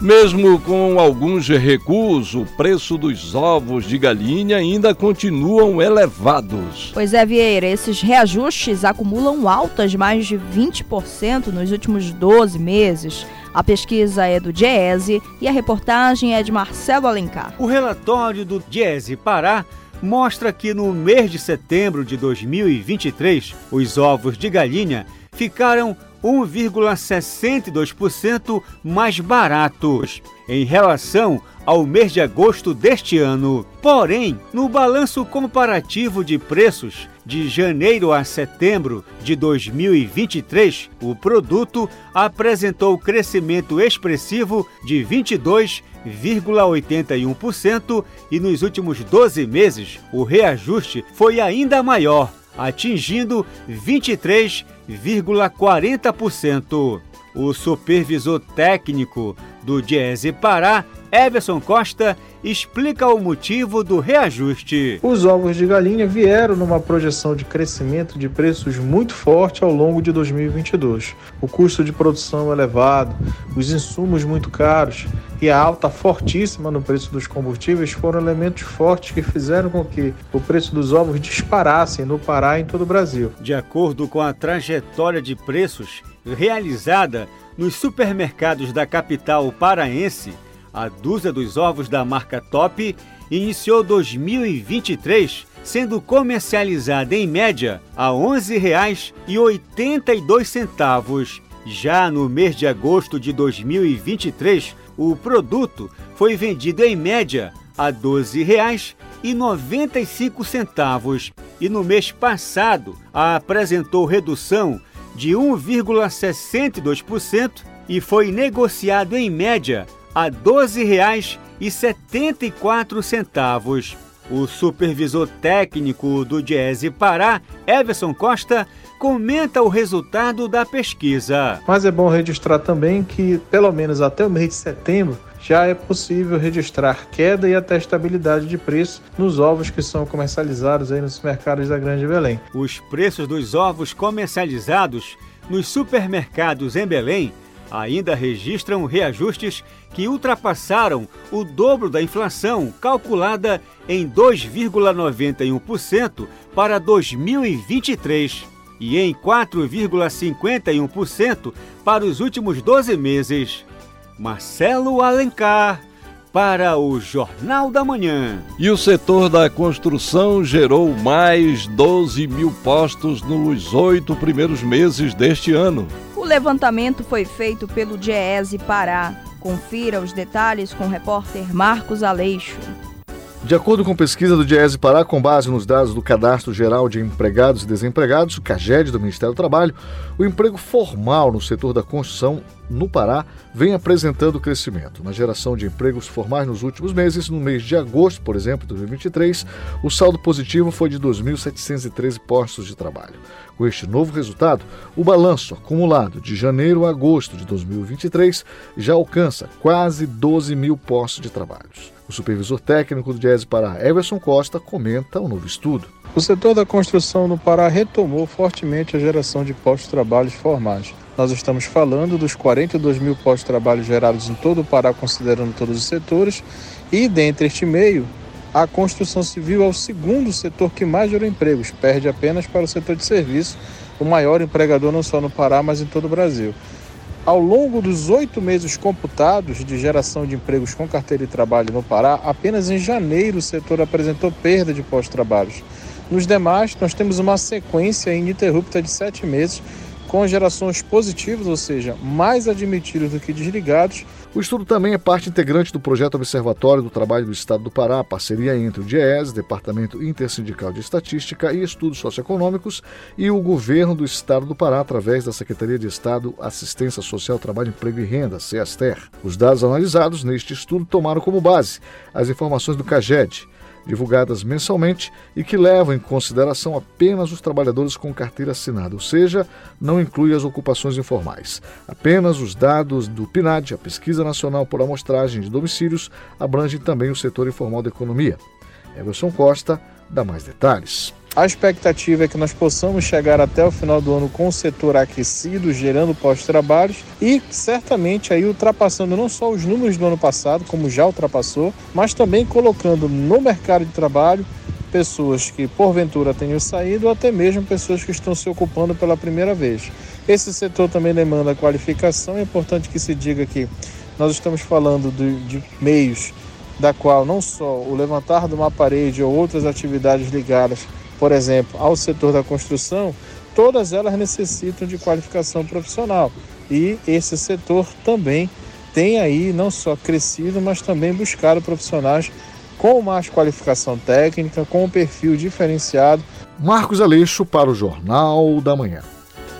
Mesmo com alguns recuos, o preço dos ovos de galinha ainda continuam elevados. Pois é, Vieira, esses reajustes acumulam altas de mais de 20% nos últimos 12 meses. A pesquisa é do Diese e a reportagem é de Marcelo Alencar. O relatório do Diese Pará mostra que no mês de setembro de 2023, os ovos de galinha ficaram 1,62% mais baratos em relação ao mês de agosto deste ano. Porém, no balanço comparativo de preços de janeiro a setembro de 2023, o produto apresentou crescimento expressivo de 22,81% e nos últimos 12 meses o reajuste foi ainda maior, atingindo 23,40%. O supervisor técnico do Diese Pará, Everson Costa, explica o motivo do reajuste. Os ovos de galinha vieram numa projeção de crescimento de preços muito forte ao longo de 2022. O custo de produção elevado, os insumos muito caros e a alta fortíssima no preço dos combustíveis foram elementos fortes que fizeram com que o preço dos ovos disparassem no Pará e em todo o Brasil. De acordo com a trajetória de preços realizada nos supermercados da capital paraense, a dúzia dos ovos da marca Top iniciou 2023 sendo comercializada em média a R$ 11,82. Já no mês de agosto de 2023, o produto foi vendido em média a R$ 12,95 e no mês passado apresentou redução de 1,62% e foi negociado em média a R$ 12,74. O supervisor técnico do Diese Pará, Everson Costa, comenta o resultado da pesquisa. Mas é bom registrar também que, pelo menos até o mês de setembro, já é possível registrar queda e até estabilidade de preço nos ovos que são comercializados aí nos mercados da Grande Belém. Os preços dos ovos comercializados nos supermercados em Belém ainda registram reajustes que ultrapassaram o dobro da inflação, calculada em 2,91% para 2023 e em 4,51% para os últimos 12 meses. Marcelo Alencar, para o Jornal da Manhã. E o setor da construção gerou mais 12 mil postos nos oito primeiros meses deste ano. Levantamento foi feito pelo DIESE Pará. Confira os detalhes com o repórter Marcos Aleixo. De acordo com pesquisa do Diese Pará, com base nos dados do Cadastro Geral de Empregados e Desempregados, o CAGED do Ministério do Trabalho, o emprego formal no setor da construção no Pará vem apresentando crescimento. Na geração de empregos formais nos últimos meses, no mês de agosto, por exemplo, de 2023, o saldo positivo foi de 2.713 postos de trabalho. Com este novo resultado, o balanço acumulado de janeiro a agosto de 2023 já alcança quase 12 mil postos de trabalho. O supervisor técnico do Diese Pará, Everson Costa, comenta o novo estudo. O setor da construção no Pará retomou fortemente a geração de postos de trabalho formais. Nós estamos falando dos 42 mil postos de trabalho gerados em todo o Pará, considerando todos os setores, e dentre este meio, a construção civil é o segundo setor que mais gerou empregos, perde apenas para o setor de serviço, o maior empregador não só no Pará, mas em todo o Brasil. Ao longo dos oito meses computados de geração de empregos com carteira de trabalho no Pará, apenas em janeiro o setor apresentou perda de pós-trabalhos. Nos demais, nós temos uma sequência ininterrupta de sete meses com gerações positivas, ou seja, mais admitidos do que desligados. O estudo também é parte integrante do projeto Observatório do Trabalho do Estado do Pará, parceria entre o DIES, Departamento Intersindical de Estatística e Estudos Socioeconômicos, e o Governo do Estado do Pará, através da Secretaria de Estado, Assistência Social, Trabalho, Emprego e Renda, CEASTER. Os dados analisados neste estudo tomaram como base as informações do CAGED, divulgadas mensalmente e que levam em consideração apenas os trabalhadores com carteira assinada, ou seja, não inclui as ocupações informais. Apenas os dados do PNAD, a Pesquisa Nacional por Amostragem de Domicílios, abrangem também o setor informal da economia. Everson Costa dá mais detalhes. A expectativa é que nós possamos chegar até o final do ano com o setor aquecido, gerando pós-trabalhos e certamente aí ultrapassando não só os números do ano passado, como já ultrapassou, mas também colocando no mercado de trabalho pessoas que porventura tenham saído ou até mesmo pessoas que estão se ocupando pela primeira vez. Esse setor também demanda qualificação, é importante que se diga que nós estamos falando de, de meios da qual não só o levantar de uma parede ou outras atividades ligadas por exemplo, ao setor da construção, todas elas necessitam de qualificação profissional. E esse setor também tem aí não só crescido, mas também buscado profissionais com mais qualificação técnica, com um perfil diferenciado. Marcos Aleixo para o Jornal da Manhã.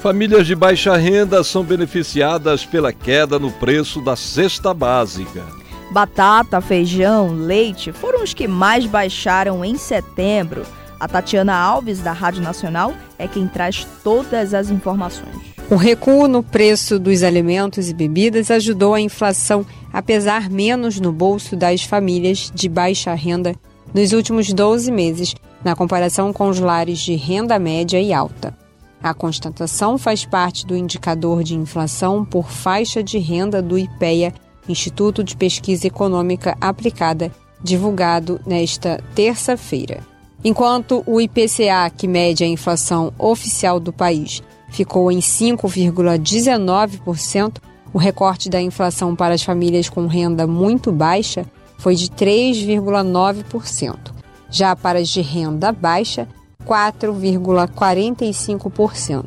Famílias de baixa renda são beneficiadas pela queda no preço da cesta básica. Batata, feijão, leite foram os que mais baixaram em setembro. A Tatiana Alves, da Rádio Nacional, é quem traz todas as informações. O recuo no preço dos alimentos e bebidas ajudou a inflação a pesar menos no bolso das famílias de baixa renda nos últimos 12 meses, na comparação com os lares de renda média e alta. A constatação faz parte do indicador de inflação por faixa de renda do IPEA, Instituto de Pesquisa Econômica Aplicada, divulgado nesta terça-feira. Enquanto o IPCA, que mede a inflação oficial do país, ficou em 5,19%, o recorte da inflação para as famílias com renda muito baixa foi de 3,9%. Já para as de renda baixa, 4,45%.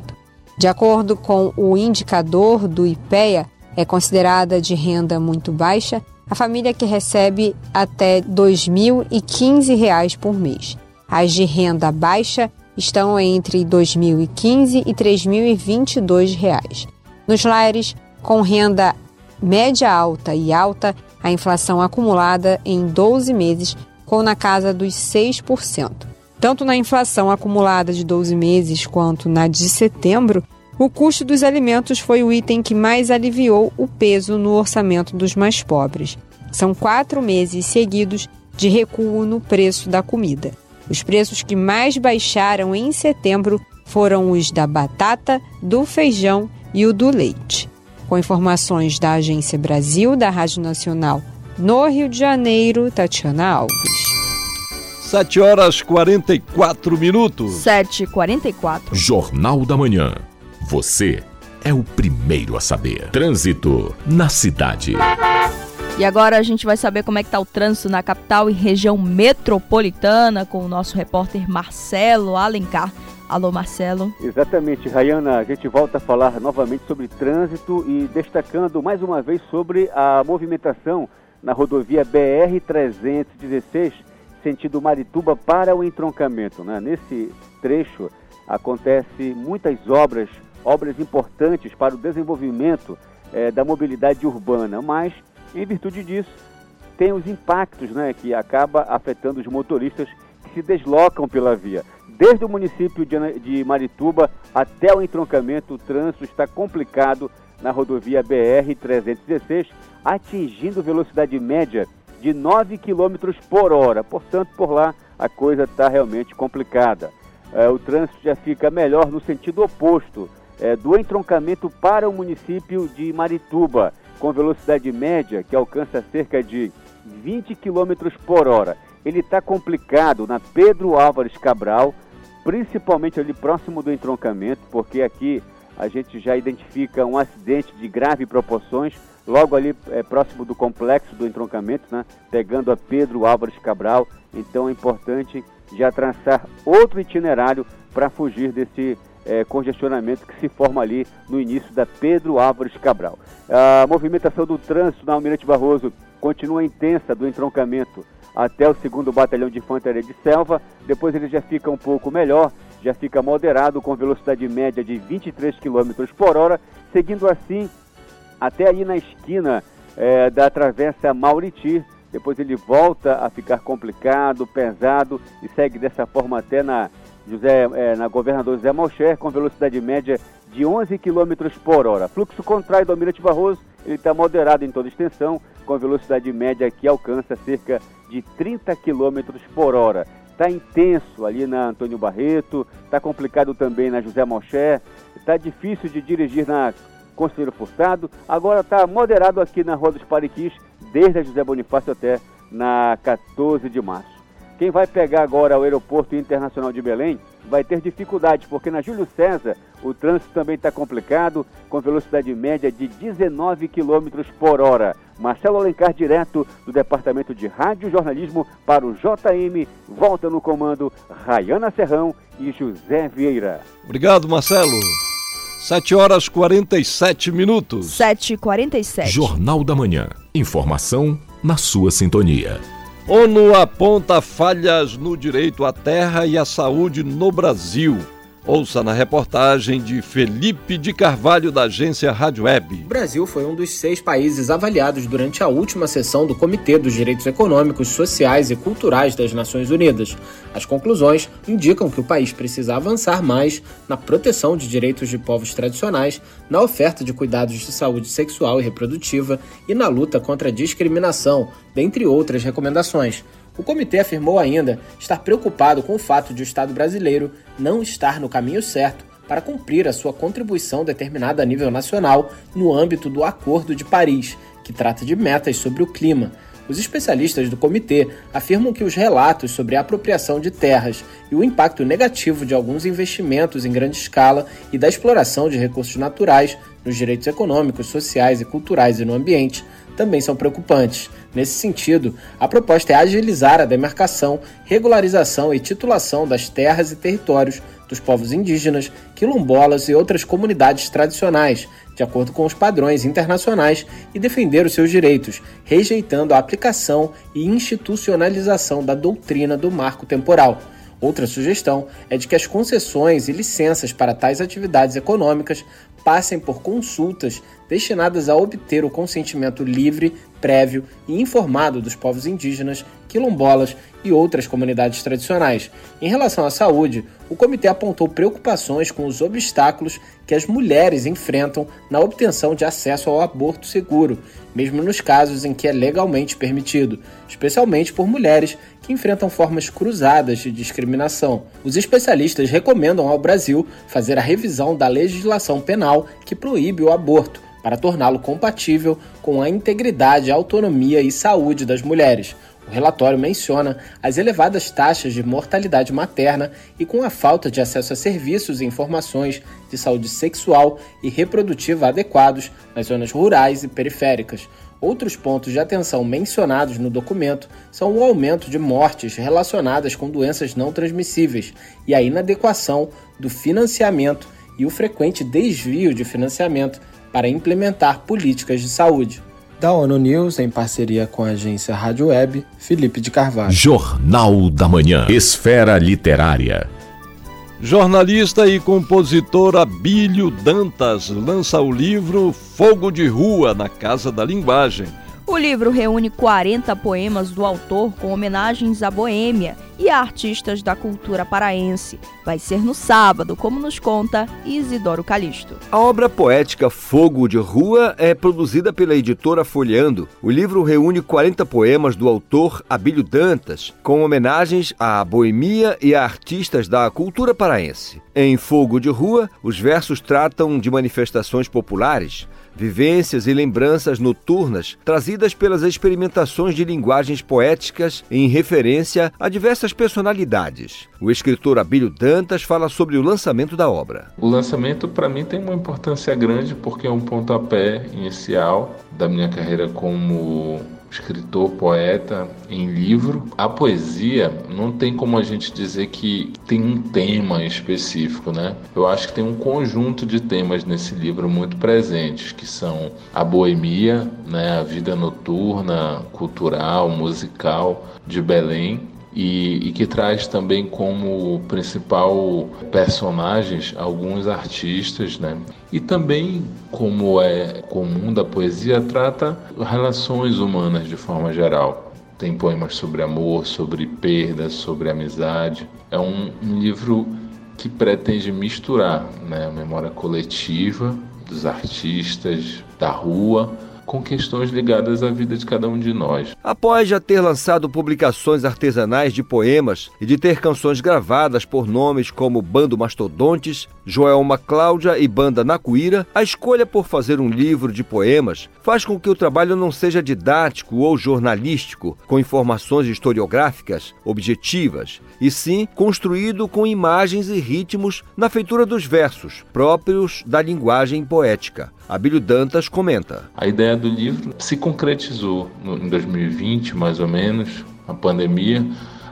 De acordo com o indicador do IPEA, é considerada de renda muito baixa a família que recebe até R$ 2.015 por mês. As de renda baixa estão entre R$ 2.015 e 3.022 reais. Nos lares com renda média alta e alta, a inflação acumulada em 12 meses ficou na casa dos 6%. Tanto na inflação acumulada de 12 meses quanto na de setembro, o custo dos alimentos foi o item que mais aliviou o peso no orçamento dos mais pobres. São quatro meses seguidos de recuo no preço da comida. Os preços que mais baixaram em setembro foram os da batata, do feijão e o do leite. Com informações da Agência Brasil da Rádio Nacional no Rio de Janeiro, Tatiana Alves. 7 horas 44 minutos. 7h44. Jornal da Manhã. Você é o primeiro a saber. Trânsito na cidade. E agora a gente vai saber como é que está o trânsito na capital e região metropolitana com o nosso repórter Marcelo Alencar. Alô, Marcelo. Exatamente, Rayana. A gente volta a falar novamente sobre trânsito e destacando mais uma vez sobre a movimentação na rodovia BR-316, sentido Marituba para o entroncamento. Né? Nesse trecho acontece muitas obras, obras importantes para o desenvolvimento eh, da mobilidade urbana, mas em virtude disso, tem os impactos né, que acaba afetando os motoristas que se deslocam pela via. Desde o município de Marituba até o entroncamento, o trânsito está complicado na rodovia BR-316, atingindo velocidade média de 9 km por hora. Portanto, por lá a coisa está realmente complicada. É, o trânsito já fica melhor no sentido oposto, é, do entroncamento para o município de Marituba com velocidade média que alcança cerca de 20 km por hora. Ele está complicado na Pedro Álvares Cabral, principalmente ali próximo do entroncamento, porque aqui a gente já identifica um acidente de grave proporções, logo ali é, próximo do complexo do entroncamento, né, pegando a Pedro Álvares Cabral. Então é importante já traçar outro itinerário para fugir desse é, congestionamento que se forma ali no início da Pedro Álvares Cabral. A movimentação do trânsito na Almirante Barroso continua intensa do entroncamento até o segundo batalhão de infantaria de selva, depois ele já fica um pouco melhor, já fica moderado com velocidade média de 23 km por hora, seguindo assim até aí na esquina é, da travessa Mauriti, depois ele volta a ficar complicado, pesado e segue dessa forma até na José, é, na Governador José Malcher, com velocidade média de 11 km por hora. Fluxo contrário do Almirante Barroso, ele está moderado em toda extensão, com velocidade média que alcança cerca de 30 km por hora. Está intenso ali na Antônio Barreto, está complicado também na José Malcher, está difícil de dirigir na Conselheiro Furtado, agora está moderado aqui na Rua dos Pariquis, desde a José Bonifácio até na 14 de março. Quem vai pegar agora o Aeroporto Internacional de Belém vai ter dificuldade, porque na Júlio César o trânsito também está complicado, com velocidade média de 19 km por hora. Marcelo Alencar, direto do Departamento de Rádio Jornalismo para o JM, volta no comando Rayana Serrão e José Vieira. Obrigado, Marcelo. 7 horas 47 minutos. 7h47. Jornal da Manhã. Informação na sua sintonia. ONU aponta falhas no direito à terra e à saúde no Brasil. Ouça na reportagem de Felipe de Carvalho, da agência Rádio Web. O Brasil foi um dos seis países avaliados durante a última sessão do Comitê dos Direitos Econômicos, Sociais e Culturais das Nações Unidas. As conclusões indicam que o país precisa avançar mais na proteção de direitos de povos tradicionais, na oferta de cuidados de saúde sexual e reprodutiva e na luta contra a discriminação, dentre outras recomendações. O comitê afirmou ainda estar preocupado com o fato de o Estado brasileiro não estar no caminho certo para cumprir a sua contribuição determinada a nível nacional no âmbito do Acordo de Paris, que trata de metas sobre o clima. Os especialistas do comitê afirmam que os relatos sobre a apropriação de terras e o impacto negativo de alguns investimentos em grande escala e da exploração de recursos naturais nos direitos econômicos, sociais e culturais e no ambiente também são preocupantes. Nesse sentido, a proposta é agilizar a demarcação, regularização e titulação das terras e territórios dos povos indígenas, quilombolas e outras comunidades tradicionais, de acordo com os padrões internacionais, e defender os seus direitos, rejeitando a aplicação e institucionalização da doutrina do marco temporal. Outra sugestão é de que as concessões e licenças para tais atividades econômicas passem por consultas destinadas a obter o consentimento livre, prévio e informado dos povos indígenas, quilombolas e outras comunidades tradicionais. Em relação à saúde, o comitê apontou preocupações com os obstáculos que as mulheres enfrentam na obtenção de acesso ao aborto seguro, mesmo nos casos em que é legalmente permitido, especialmente por mulheres que enfrentam formas cruzadas de discriminação. Os especialistas recomendam ao Brasil fazer a revisão da legislação penal que proíbe o aborto, para torná-lo compatível com a integridade, autonomia e saúde das mulheres. O relatório menciona as elevadas taxas de mortalidade materna e com a falta de acesso a serviços e informações de saúde sexual e reprodutiva adequados nas zonas rurais e periféricas. Outros pontos de atenção mencionados no documento são o aumento de mortes relacionadas com doenças não transmissíveis e a inadequação do financiamento e o frequente desvio de financiamento para implementar políticas de saúde. Da ONU News, em parceria com a agência Rádio Web, Felipe de Carvalho. Jornal da Manhã. Esfera Literária. Jornalista e compositor Abílio Dantas lança o livro Fogo de Rua na Casa da Linguagem. O livro reúne 40 poemas do autor com homenagens à Boêmia e a artistas da cultura paraense. Vai ser no sábado, como nos conta Isidoro Calixto. A obra poética Fogo de Rua é produzida pela editora Folheando. O livro reúne 40 poemas do autor Abílio Dantas, com homenagens à boemia e a artistas da cultura paraense. Em Fogo de Rua, os versos tratam de manifestações populares, vivências e lembranças noturnas trazidas pelas experimentações de linguagens poéticas em referência a diversas personalidades. O escritor Abílio Dantas fala sobre o lançamento da obra. O lançamento, para mim, tem uma importância grande porque é um pontapé inicial da minha carreira como escritor, poeta em livro. A poesia não tem como a gente dizer que tem um tema específico, né? Eu acho que tem um conjunto de temas nesse livro muito presentes, que são a boemia, né, a vida noturna, cultural, musical de Belém, e, e, que traz também como principal personagens alguns artistas, né? E também, como é comum da poesia, trata relações humanas de forma geral. Tem poemas sobre amor, sobre perda, sobre amizade. É um, um livro que pretende misturar né, a memória coletiva dos artistas da rua com questões ligadas à vida de cada um de nós. Após já ter lançado publicações artesanais de poemas e de ter canções gravadas por nomes como Bando Mastodontes, Joelma Cláudia e Banda Nacuíra, a escolha por fazer um livro de poemas faz com que o trabalho não seja didático ou jornalístico, com informações historiográficas objetivas, e sim construído com imagens e ritmos na feitura dos versos, próprios da linguagem poética. Abílio Dantas comenta. A ideia do livro se concretizou em 2020, mais ou menos, a pandemia,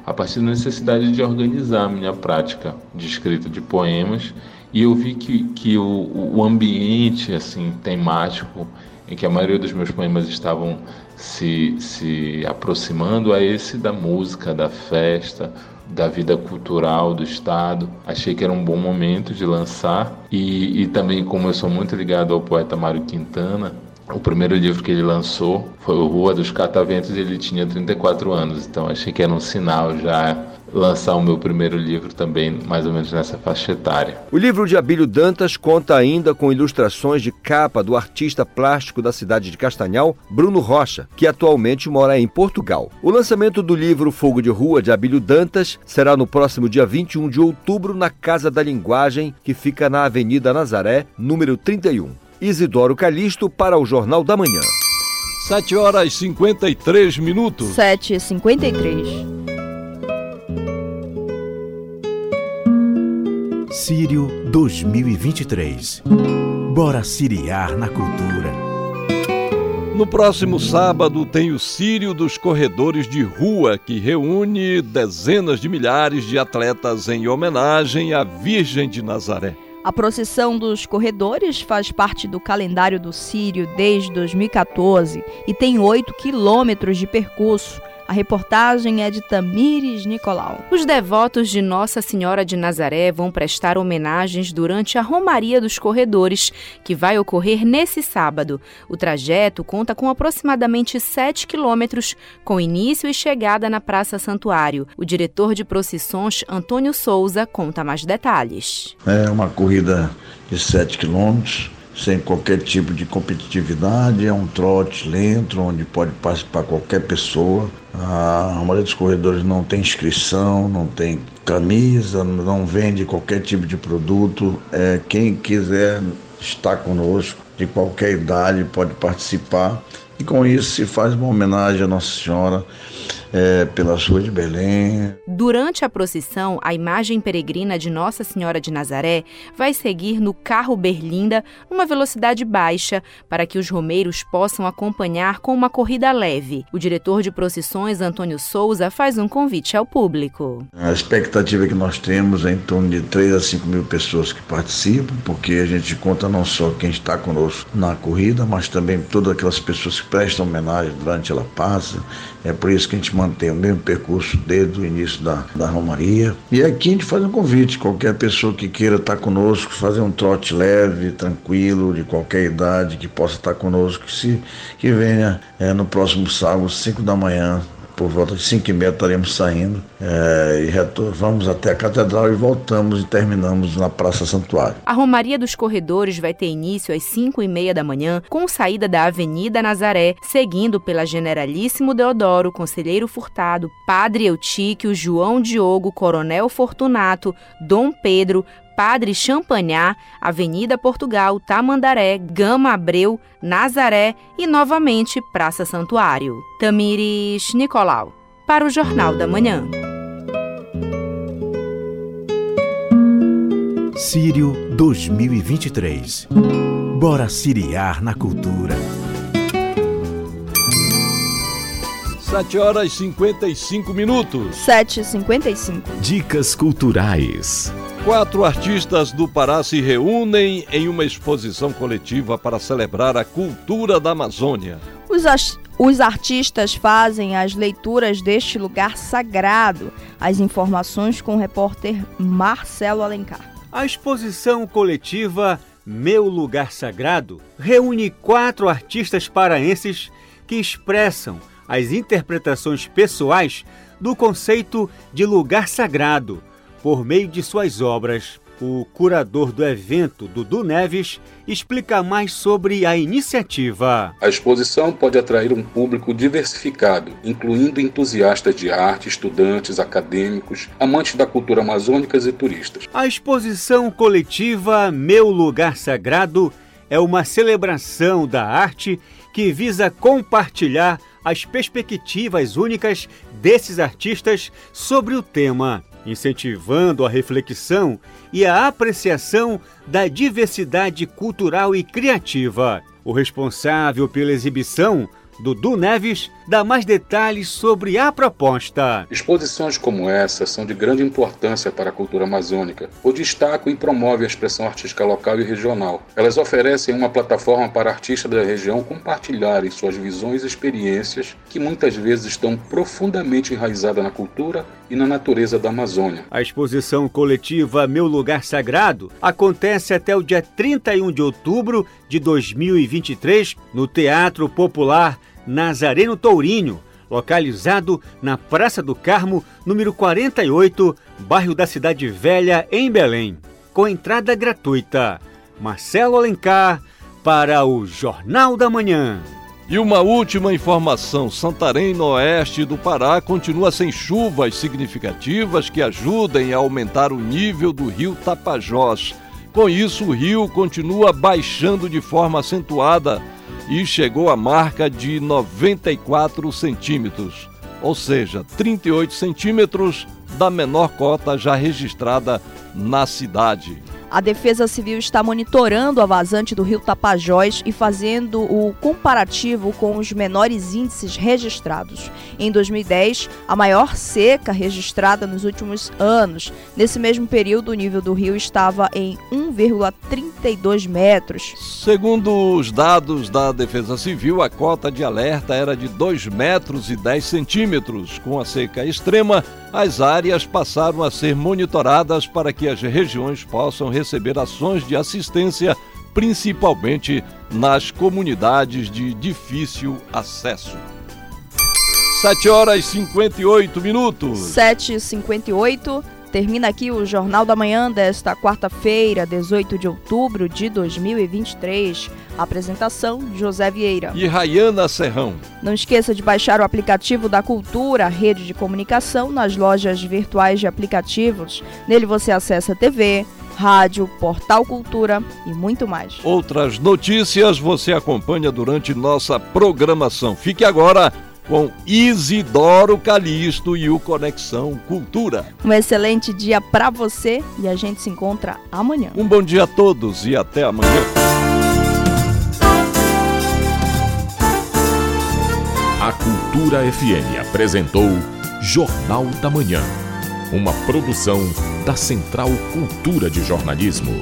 a partir da necessidade de organizar a minha prática de escrita de poemas e eu vi que, que o, o ambiente assim temático em que a maioria dos meus poemas estavam se, se aproximando a esse da música, da festa, da vida cultural do Estado. Achei que era um bom momento de lançar. E, e também, como eu sou muito ligado ao poeta Mário Quintana, o primeiro livro que ele lançou foi o Rua dos Cataventos e ele tinha 34 anos, então achei que era um sinal já lançar o meu primeiro livro também, mais ou menos nessa faixa etária. O livro de Abílio Dantas conta ainda com ilustrações de capa do artista plástico da cidade de Castanhal, Bruno Rocha, que atualmente mora em Portugal. O lançamento do livro Fogo de Rua de Abílio Dantas será no próximo dia 21 de outubro na Casa da Linguagem, que fica na Avenida Nazaré, número 31. Isidoro Calixto para o Jornal da Manhã. 7 horas e 53 minutos. 7 e 53 Sírio 2023. Bora siriar na cultura. No próximo sábado tem o Sírio dos Corredores de Rua, que reúne dezenas de milhares de atletas em homenagem à Virgem de Nazaré. A procissão dos corredores faz parte do calendário do Sírio desde 2014 e tem 8 quilômetros de percurso a reportagem é de Tamires Nicolau. Os devotos de Nossa Senhora de Nazaré vão prestar homenagens durante a Romaria dos Corredores, que vai ocorrer nesse sábado. O trajeto conta com aproximadamente 7 quilômetros, com início e chegada na Praça Santuário. O diretor de procissões, Antônio Souza, conta mais detalhes. É uma corrida de 7 quilômetros sem qualquer tipo de competitividade, é um trote lento, onde pode participar qualquer pessoa. A maioria dos corredores não tem inscrição, não tem camisa, não vende qualquer tipo de produto. É, quem quiser estar conosco, de qualquer idade, pode participar. E com isso se faz uma homenagem à Nossa Senhora é, pela rua de Belém. Durante a procissão, a imagem peregrina de Nossa Senhora de Nazaré vai seguir no carro Berlinda numa velocidade baixa para que os romeiros possam acompanhar com uma corrida leve. O diretor de procissões, Antônio Souza, faz um convite ao público. A expectativa que nós temos é em torno de 3 a 5 mil pessoas que participam, porque a gente conta não só quem está conosco na corrida, mas também todas aquelas pessoas que prestam homenagem durante ela passa. É por isso que a gente mantém o mesmo percurso desde o início da, da Romaria. E aqui a gente faz um convite, qualquer pessoa que queira estar conosco, fazer um trote leve, tranquilo, de qualquer idade, que possa estar conosco, que, se, que venha é, no próximo sábado, 5 da manhã, por volta de 5 e meia estaremos saindo é, e vamos até a catedral e voltamos e terminamos na Praça Santuário. A Romaria dos Corredores vai ter início às 5 e meia da manhã, com saída da Avenida Nazaré, seguindo pela Generalíssimo Deodoro, Conselheiro Furtado, Padre Eutíquio, João Diogo, Coronel Fortunato, Dom Pedro, Padre Champagnat, Avenida Portugal, Tamandaré, Gama Abreu, Nazaré e novamente Praça Santuário. Tamires Nicolau, para o Jornal da Manhã. Sírio 2023. Bora siriar na cultura. 7 horas e 55 minutos. 7 e 55. Dicas culturais. Quatro artistas do Pará se reúnem em uma exposição coletiva para celebrar a cultura da Amazônia. Os, os artistas fazem as leituras deste lugar sagrado. As informações com o repórter Marcelo Alencar. A exposição coletiva Meu Lugar Sagrado reúne quatro artistas paraenses que expressam as interpretações pessoais do conceito de lugar sagrado por meio de suas obras. O curador do evento, Dudu Neves, explica mais sobre a iniciativa. A exposição pode atrair um público diversificado, incluindo entusiastas de arte, estudantes, acadêmicos, amantes da cultura amazônica e turistas. A exposição coletiva Meu Lugar Sagrado é uma celebração da arte que visa compartilhar as perspectivas únicas desses artistas sobre o tema incentivando a reflexão e a apreciação da diversidade cultural e criativa. O responsável pela exibição Dudu Neves dá mais detalhes sobre a proposta. Exposições como essa são de grande importância para a cultura amazônica, o destacam e promove a expressão artística local e regional. Elas oferecem uma plataforma para artistas da região compartilharem suas visões e experiências que muitas vezes estão profundamente enraizadas na cultura e na natureza da Amazônia. A exposição coletiva Meu Lugar Sagrado acontece até o dia 31 de outubro de 2023 no Teatro Popular Nazareno Tourinho, localizado na Praça do Carmo, número 48, bairro da Cidade Velha, em Belém, com entrada gratuita. Marcelo Alencar, para o Jornal da Manhã. E uma última informação: Santarém, no oeste do Pará, continua sem chuvas significativas que ajudem a aumentar o nível do rio Tapajós. Com isso, o rio continua baixando de forma acentuada e chegou à marca de 94 centímetros, ou seja, 38 centímetros da menor cota já registrada na cidade. A Defesa Civil está monitorando a vazante do rio Tapajós e fazendo o comparativo com os menores índices registrados. Em 2010, a maior seca registrada nos últimos anos. Nesse mesmo período, o nível do rio estava em 1,32 metros. Segundo os dados da Defesa Civil, a cota de alerta era de 2 metros e 10 centímetros. Com a seca extrema, as áreas passaram a ser monitoradas para que as regiões possam receber ações de assistência, principalmente nas comunidades de difícil acesso. 7 horas e 58 minutos. 7 e 58 Termina aqui o Jornal da Manhã desta quarta-feira, 18 de outubro de 2023. Apresentação: José Vieira e Rayana Serrão. Não esqueça de baixar o aplicativo da Cultura, rede de comunicação, nas lojas virtuais de aplicativos. Nele você acessa TV, rádio, portal Cultura e muito mais. Outras notícias você acompanha durante nossa programação. Fique agora com Isidoro Calixto e o Conexão Cultura. Um excelente dia para você e a gente se encontra amanhã. Um bom dia a todos e até amanhã. A Cultura FM apresentou Jornal da Manhã, uma produção da Central Cultura de Jornalismo.